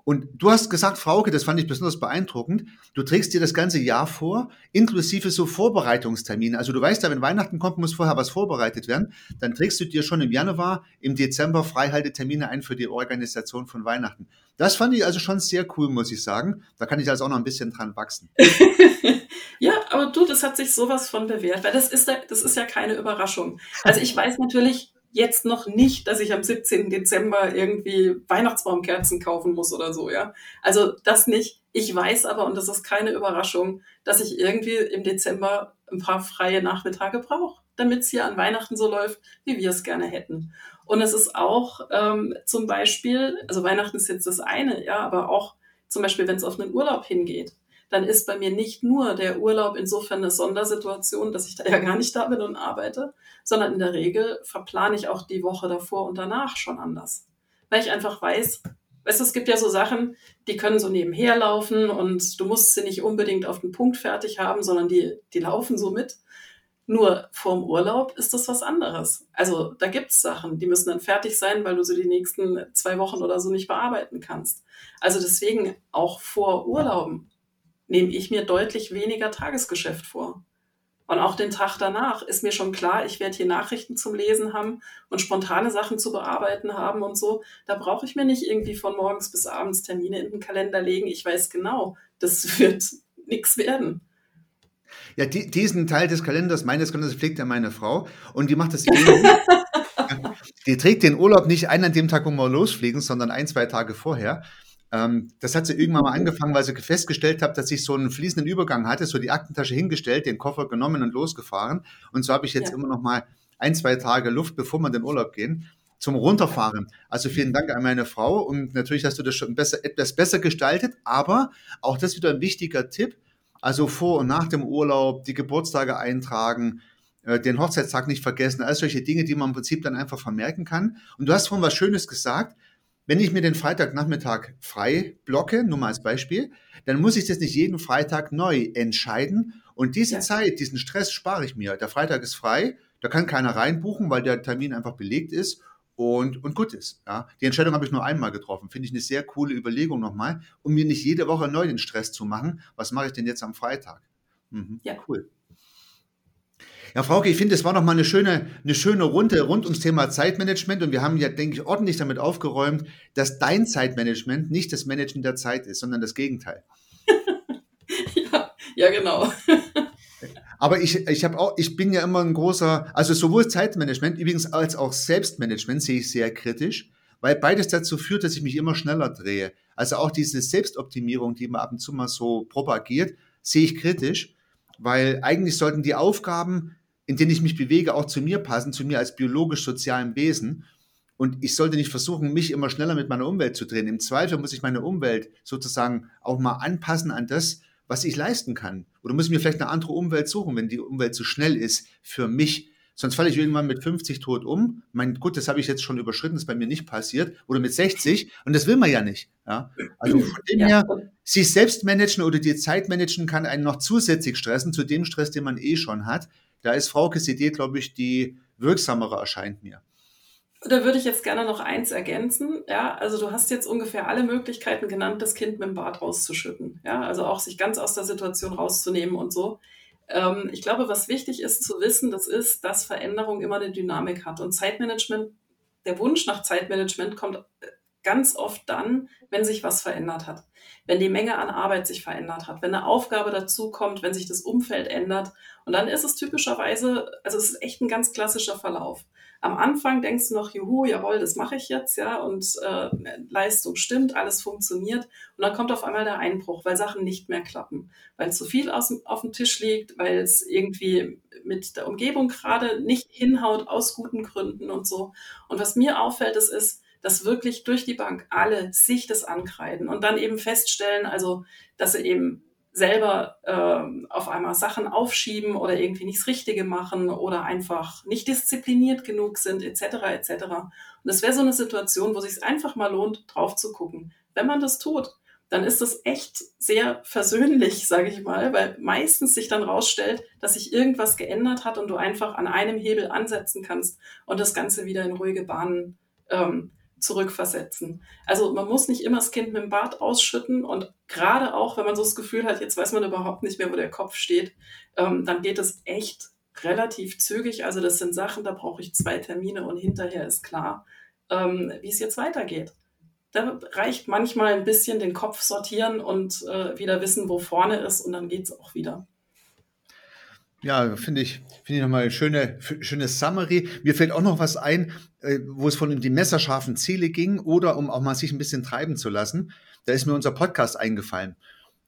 Und du hast gesagt, Frauke, das fand ich besonders beeindruckend, du trägst dir das ganze Jahr vor, inklusive so Vorbereitungstermine. Also du weißt ja, wenn Weihnachten kommt, muss vorher was vorbereitet werden. Dann trägst du dir schon im Januar, im Dezember Freihaltetermine ein für die Organisation von Weihnachten. Das fand ich also schon sehr cool, muss ich sagen. Da kann ich also auch noch ein bisschen dran wachsen. ja, aber du, das hat sich sowas von bewährt, weil das ist, das ist ja keine Überraschung. Also ich weiß natürlich, jetzt noch nicht, dass ich am 17. Dezember irgendwie Weihnachtsbaumkerzen kaufen muss oder so, ja. Also das nicht. Ich weiß aber, und das ist keine Überraschung, dass ich irgendwie im Dezember ein paar freie Nachmittage brauche, damit es hier an Weihnachten so läuft, wie wir es gerne hätten. Und es ist auch ähm, zum Beispiel, also Weihnachten ist jetzt das eine, ja, aber auch zum Beispiel, wenn es auf einen Urlaub hingeht dann ist bei mir nicht nur der Urlaub insofern eine Sondersituation, dass ich da ja gar nicht da bin und arbeite, sondern in der Regel verplane ich auch die Woche davor und danach schon anders. Weil ich einfach weiß, weißt du, es gibt ja so Sachen, die können so nebenher laufen und du musst sie nicht unbedingt auf den Punkt fertig haben, sondern die, die laufen so mit. Nur vorm Urlaub ist das was anderes. Also da gibt's Sachen, die müssen dann fertig sein, weil du sie die nächsten zwei Wochen oder so nicht bearbeiten kannst. Also deswegen auch vor Urlauben nehme ich mir deutlich weniger Tagesgeschäft vor. Und auch den Tag danach ist mir schon klar, ich werde hier Nachrichten zum Lesen haben und spontane Sachen zu bearbeiten haben und so. Da brauche ich mir nicht irgendwie von morgens bis abends Termine in den Kalender legen. Ich weiß genau, das wird nichts werden. Ja, die, diesen Teil des Kalenders, meines Kalenders, pflegt ja meine Frau und die macht das ähnlich. die trägt den Urlaub nicht ein an dem Tag, wo wir losfliegen, sondern ein, zwei Tage vorher. Ähm, das hat sie irgendwann mal angefangen, weil sie festgestellt hat, dass ich so einen fließenden Übergang hatte, so die Aktentasche hingestellt, den Koffer genommen und losgefahren. Und so habe ich jetzt ja. immer noch mal ein, zwei Tage Luft, bevor wir in den Urlaub gehen zum Runterfahren. Also vielen Dank an meine Frau und natürlich hast du das schon besser, etwas besser gestaltet, aber auch das wieder ein wichtiger Tipp. Also vor und nach dem Urlaub die Geburtstage eintragen, äh, den Hochzeitstag nicht vergessen, all solche Dinge, die man im Prinzip dann einfach vermerken kann. Und du hast vorhin was Schönes gesagt, wenn ich mir den Freitagnachmittag frei blocke, nur mal als Beispiel, dann muss ich das nicht jeden Freitag neu entscheiden. Und diese ja. Zeit, diesen Stress spare ich mir. Der Freitag ist frei, da kann keiner reinbuchen, weil der Termin einfach belegt ist und, und gut ist. Ja. Die Entscheidung habe ich nur einmal getroffen. Finde ich eine sehr coole Überlegung nochmal, um mir nicht jede Woche neu den Stress zu machen. Was mache ich denn jetzt am Freitag? Mhm. Ja, cool. Ja, Frauke, ich finde, es war noch mal eine schöne, eine schöne Runde rund ums Thema Zeitmanagement und wir haben ja, denke ich, ordentlich damit aufgeräumt, dass dein Zeitmanagement nicht das Managen der Zeit ist, sondern das Gegenteil. ja, ja, genau. Aber ich, ich habe auch, ich bin ja immer ein großer, also sowohl Zeitmanagement übrigens als auch Selbstmanagement sehe ich sehr kritisch, weil beides dazu führt, dass ich mich immer schneller drehe. Also auch diese Selbstoptimierung, die man ab und zu mal so propagiert, sehe ich kritisch, weil eigentlich sollten die Aufgaben in denen ich mich bewege, auch zu mir passen, zu mir als biologisch-sozialen Wesen. Und ich sollte nicht versuchen, mich immer schneller mit meiner Umwelt zu drehen. Im Zweifel muss ich meine Umwelt sozusagen auch mal anpassen an das, was ich leisten kann. Oder muss ich mir vielleicht eine andere Umwelt suchen, wenn die Umwelt zu schnell ist für mich. Sonst falle ich irgendwann mit 50 tot um. Mein gut, das habe ich jetzt schon überschritten, das ist bei mir nicht passiert. Oder mit 60. Und das will man ja nicht. Ja? Also von dem ja. her, sich selbst managen oder die Zeit managen kann einen noch zusätzlich stressen zu dem Stress, den man eh schon hat. Da ist Fraukes Idee, glaube ich, die wirksamere erscheint mir. Da würde ich jetzt gerne noch eins ergänzen. Ja, also du hast jetzt ungefähr alle Möglichkeiten genannt, das Kind mit dem Bad rauszuschütten. Ja, also auch sich ganz aus der Situation rauszunehmen und so. Ähm, ich glaube, was wichtig ist zu wissen, das ist, dass Veränderung immer eine Dynamik hat. Und Zeitmanagement, der Wunsch nach Zeitmanagement kommt äh, ganz oft dann, wenn sich was verändert hat. Wenn die Menge an Arbeit sich verändert hat, wenn eine Aufgabe dazu kommt, wenn sich das Umfeld ändert. Und dann ist es typischerweise, also es ist echt ein ganz klassischer Verlauf. Am Anfang denkst du noch, juhu, jawohl, das mache ich jetzt, ja, und äh, Leistung stimmt, alles funktioniert. Und dann kommt auf einmal der Einbruch, weil Sachen nicht mehr klappen, weil zu viel aus, auf dem Tisch liegt, weil es irgendwie mit der Umgebung gerade nicht hinhaut aus guten Gründen und so. Und was mir auffällt, das ist, dass wirklich durch die Bank alle sich das ankreiden und dann eben feststellen, also dass sie eben selber äh, auf einmal Sachen aufschieben oder irgendwie nichts Richtige machen oder einfach nicht diszipliniert genug sind, etc. etc. Und das wäre so eine Situation, wo sich es einfach mal lohnt, drauf zu gucken. Wenn man das tut, dann ist das echt sehr versöhnlich, sage ich mal, weil meistens sich dann rausstellt, dass sich irgendwas geändert hat und du einfach an einem Hebel ansetzen kannst und das Ganze wieder in ruhige Bahnen ähm, zurückversetzen. Also man muss nicht immer das Kind mit dem Bart ausschütten und gerade auch, wenn man so das Gefühl hat, jetzt weiß man überhaupt nicht mehr, wo der Kopf steht, ähm, dann geht es echt relativ zügig. Also das sind Sachen, da brauche ich zwei Termine und hinterher ist klar, ähm, wie es jetzt weitergeht. Da reicht manchmal ein bisschen den Kopf sortieren und äh, wieder wissen, wo vorne ist und dann geht es auch wieder. Ja, finde ich, finde ich nochmal eine schöne, schöne Summary. Mir fällt auch noch was ein, äh, wo es von die messerscharfen Ziele ging oder um auch mal sich ein bisschen treiben zu lassen. Da ist mir unser Podcast eingefallen.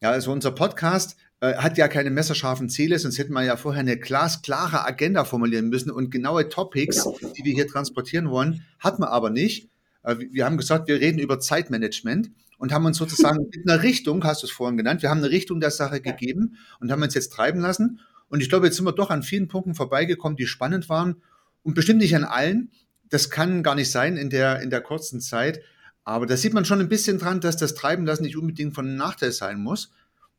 Ja, also unser Podcast äh, hat ja keine messerscharfen Ziele, sonst hätten wir ja vorher eine glasklare Agenda formulieren müssen und genaue Topics, die wir hier transportieren wollen, hat man aber nicht. Äh, wir haben gesagt, wir reden über Zeitmanagement und haben uns sozusagen mit einer Richtung, hast du es vorhin genannt, wir haben eine Richtung der Sache gegeben und haben uns jetzt treiben lassen. Und ich glaube, jetzt sind wir doch an vielen Punkten vorbeigekommen, die spannend waren und bestimmt nicht an allen. Das kann gar nicht sein in der, in der kurzen Zeit. Aber da sieht man schon ein bisschen dran, dass das Treiben lassen nicht unbedingt von Nachteil sein muss,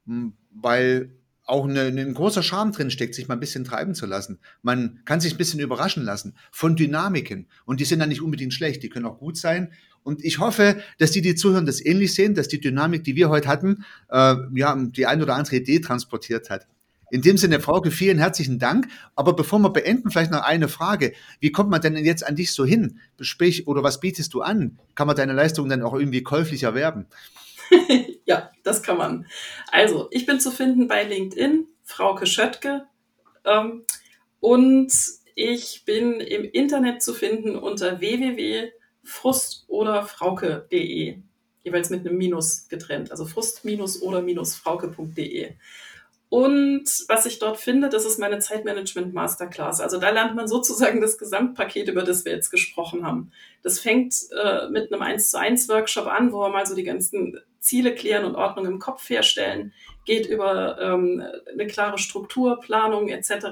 hm, weil auch eine, ein großer Charme drin steckt, sich mal ein bisschen treiben zu lassen. Man kann sich ein bisschen überraschen lassen von Dynamiken. Und die sind dann nicht unbedingt schlecht, die können auch gut sein. Und ich hoffe, dass die, die zuhören, das ähnlich sehen, dass die Dynamik, die wir heute hatten, äh, ja, die ein oder andere Idee transportiert hat. In dem Sinne, Frauke, vielen herzlichen Dank. Aber bevor wir beenden, vielleicht noch eine Frage. Wie kommt man denn jetzt an dich so hin? Sprich, oder was bietest du an? Kann man deine Leistungen dann auch irgendwie käuflich erwerben? ja, das kann man. Also, ich bin zu finden bei LinkedIn, Frauke Schöttke. Ähm, und ich bin im Internet zu finden unter www.frust oder frauke.de. Jeweils mit einem Minus getrennt. Also frust- oder frauke.de. Und was ich dort finde, das ist meine Zeitmanagement Masterclass. Also da lernt man sozusagen das Gesamtpaket, über das wir jetzt gesprochen haben. Das fängt äh, mit einem 1 zu 1 Workshop an, wo wir mal so die ganzen Ziele klären und Ordnung im Kopf herstellen, geht über ähm, eine klare Struktur, Planung etc.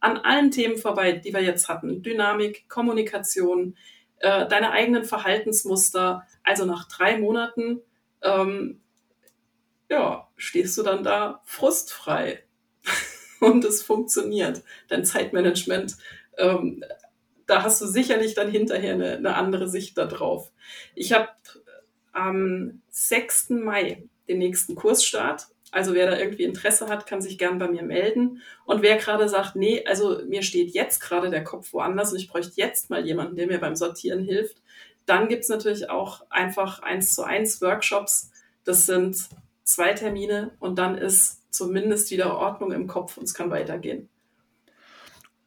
an allen Themen vorbei, die wir jetzt hatten. Dynamik, Kommunikation, äh, deine eigenen Verhaltensmuster. Also nach drei Monaten ähm, ja, stehst du dann da frustfrei. und es funktioniert. Dein Zeitmanagement, ähm, da hast du sicherlich dann hinterher eine, eine andere Sicht darauf. Ich habe am 6. Mai den nächsten Kursstart. Also wer da irgendwie Interesse hat, kann sich gern bei mir melden. Und wer gerade sagt, nee, also mir steht jetzt gerade der Kopf woanders und ich bräuchte jetzt mal jemanden, der mir beim Sortieren hilft, dann gibt's natürlich auch einfach eins zu eins Workshops. Das sind zwei Termine und dann ist zumindest wieder Ordnung im Kopf und es kann weitergehen.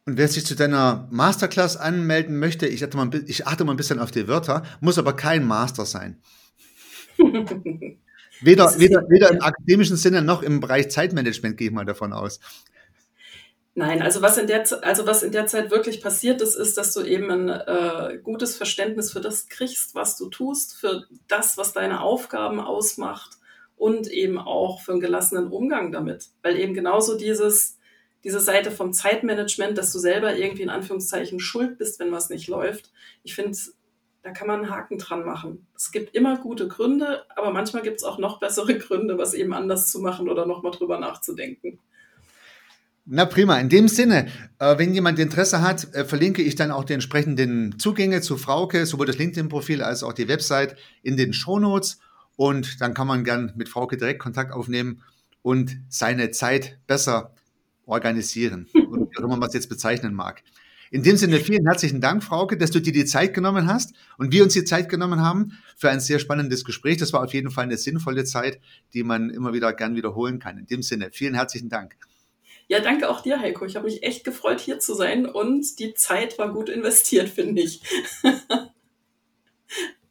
Und wer sich zu deiner Masterclass anmelden möchte, ich achte, mal, ich achte mal ein bisschen auf die Wörter, muss aber kein Master sein. weder, weder, weder im akademischen Sinne noch im Bereich Zeitmanagement gehe ich mal davon aus. Nein, also was in der, also was in der Zeit wirklich passiert ist, ist, dass du eben ein äh, gutes Verständnis für das kriegst, was du tust, für das, was deine Aufgaben ausmacht und eben auch für einen gelassenen Umgang damit. Weil eben genauso dieses, diese Seite vom Zeitmanagement, dass du selber irgendwie in Anführungszeichen schuld bist, wenn was nicht läuft. Ich finde, da kann man einen Haken dran machen. Es gibt immer gute Gründe, aber manchmal gibt es auch noch bessere Gründe, was eben anders zu machen oder nochmal drüber nachzudenken. Na prima. In dem Sinne, äh, wenn jemand Interesse hat, äh, verlinke ich dann auch die entsprechenden Zugänge zu Frauke, sowohl das LinkedIn-Profil als auch die Website in den Shownotes. Und dann kann man gern mit Frauke direkt Kontakt aufnehmen und seine Zeit besser organisieren. Oder wie auch immer man es jetzt bezeichnen mag. In dem Sinne vielen herzlichen Dank, Frauke, dass du dir die Zeit genommen hast und wir uns die Zeit genommen haben für ein sehr spannendes Gespräch. Das war auf jeden Fall eine sinnvolle Zeit, die man immer wieder gern wiederholen kann. In dem Sinne vielen herzlichen Dank. Ja, danke auch dir, Heiko. Ich habe mich echt gefreut, hier zu sein und die Zeit war gut investiert, finde ich.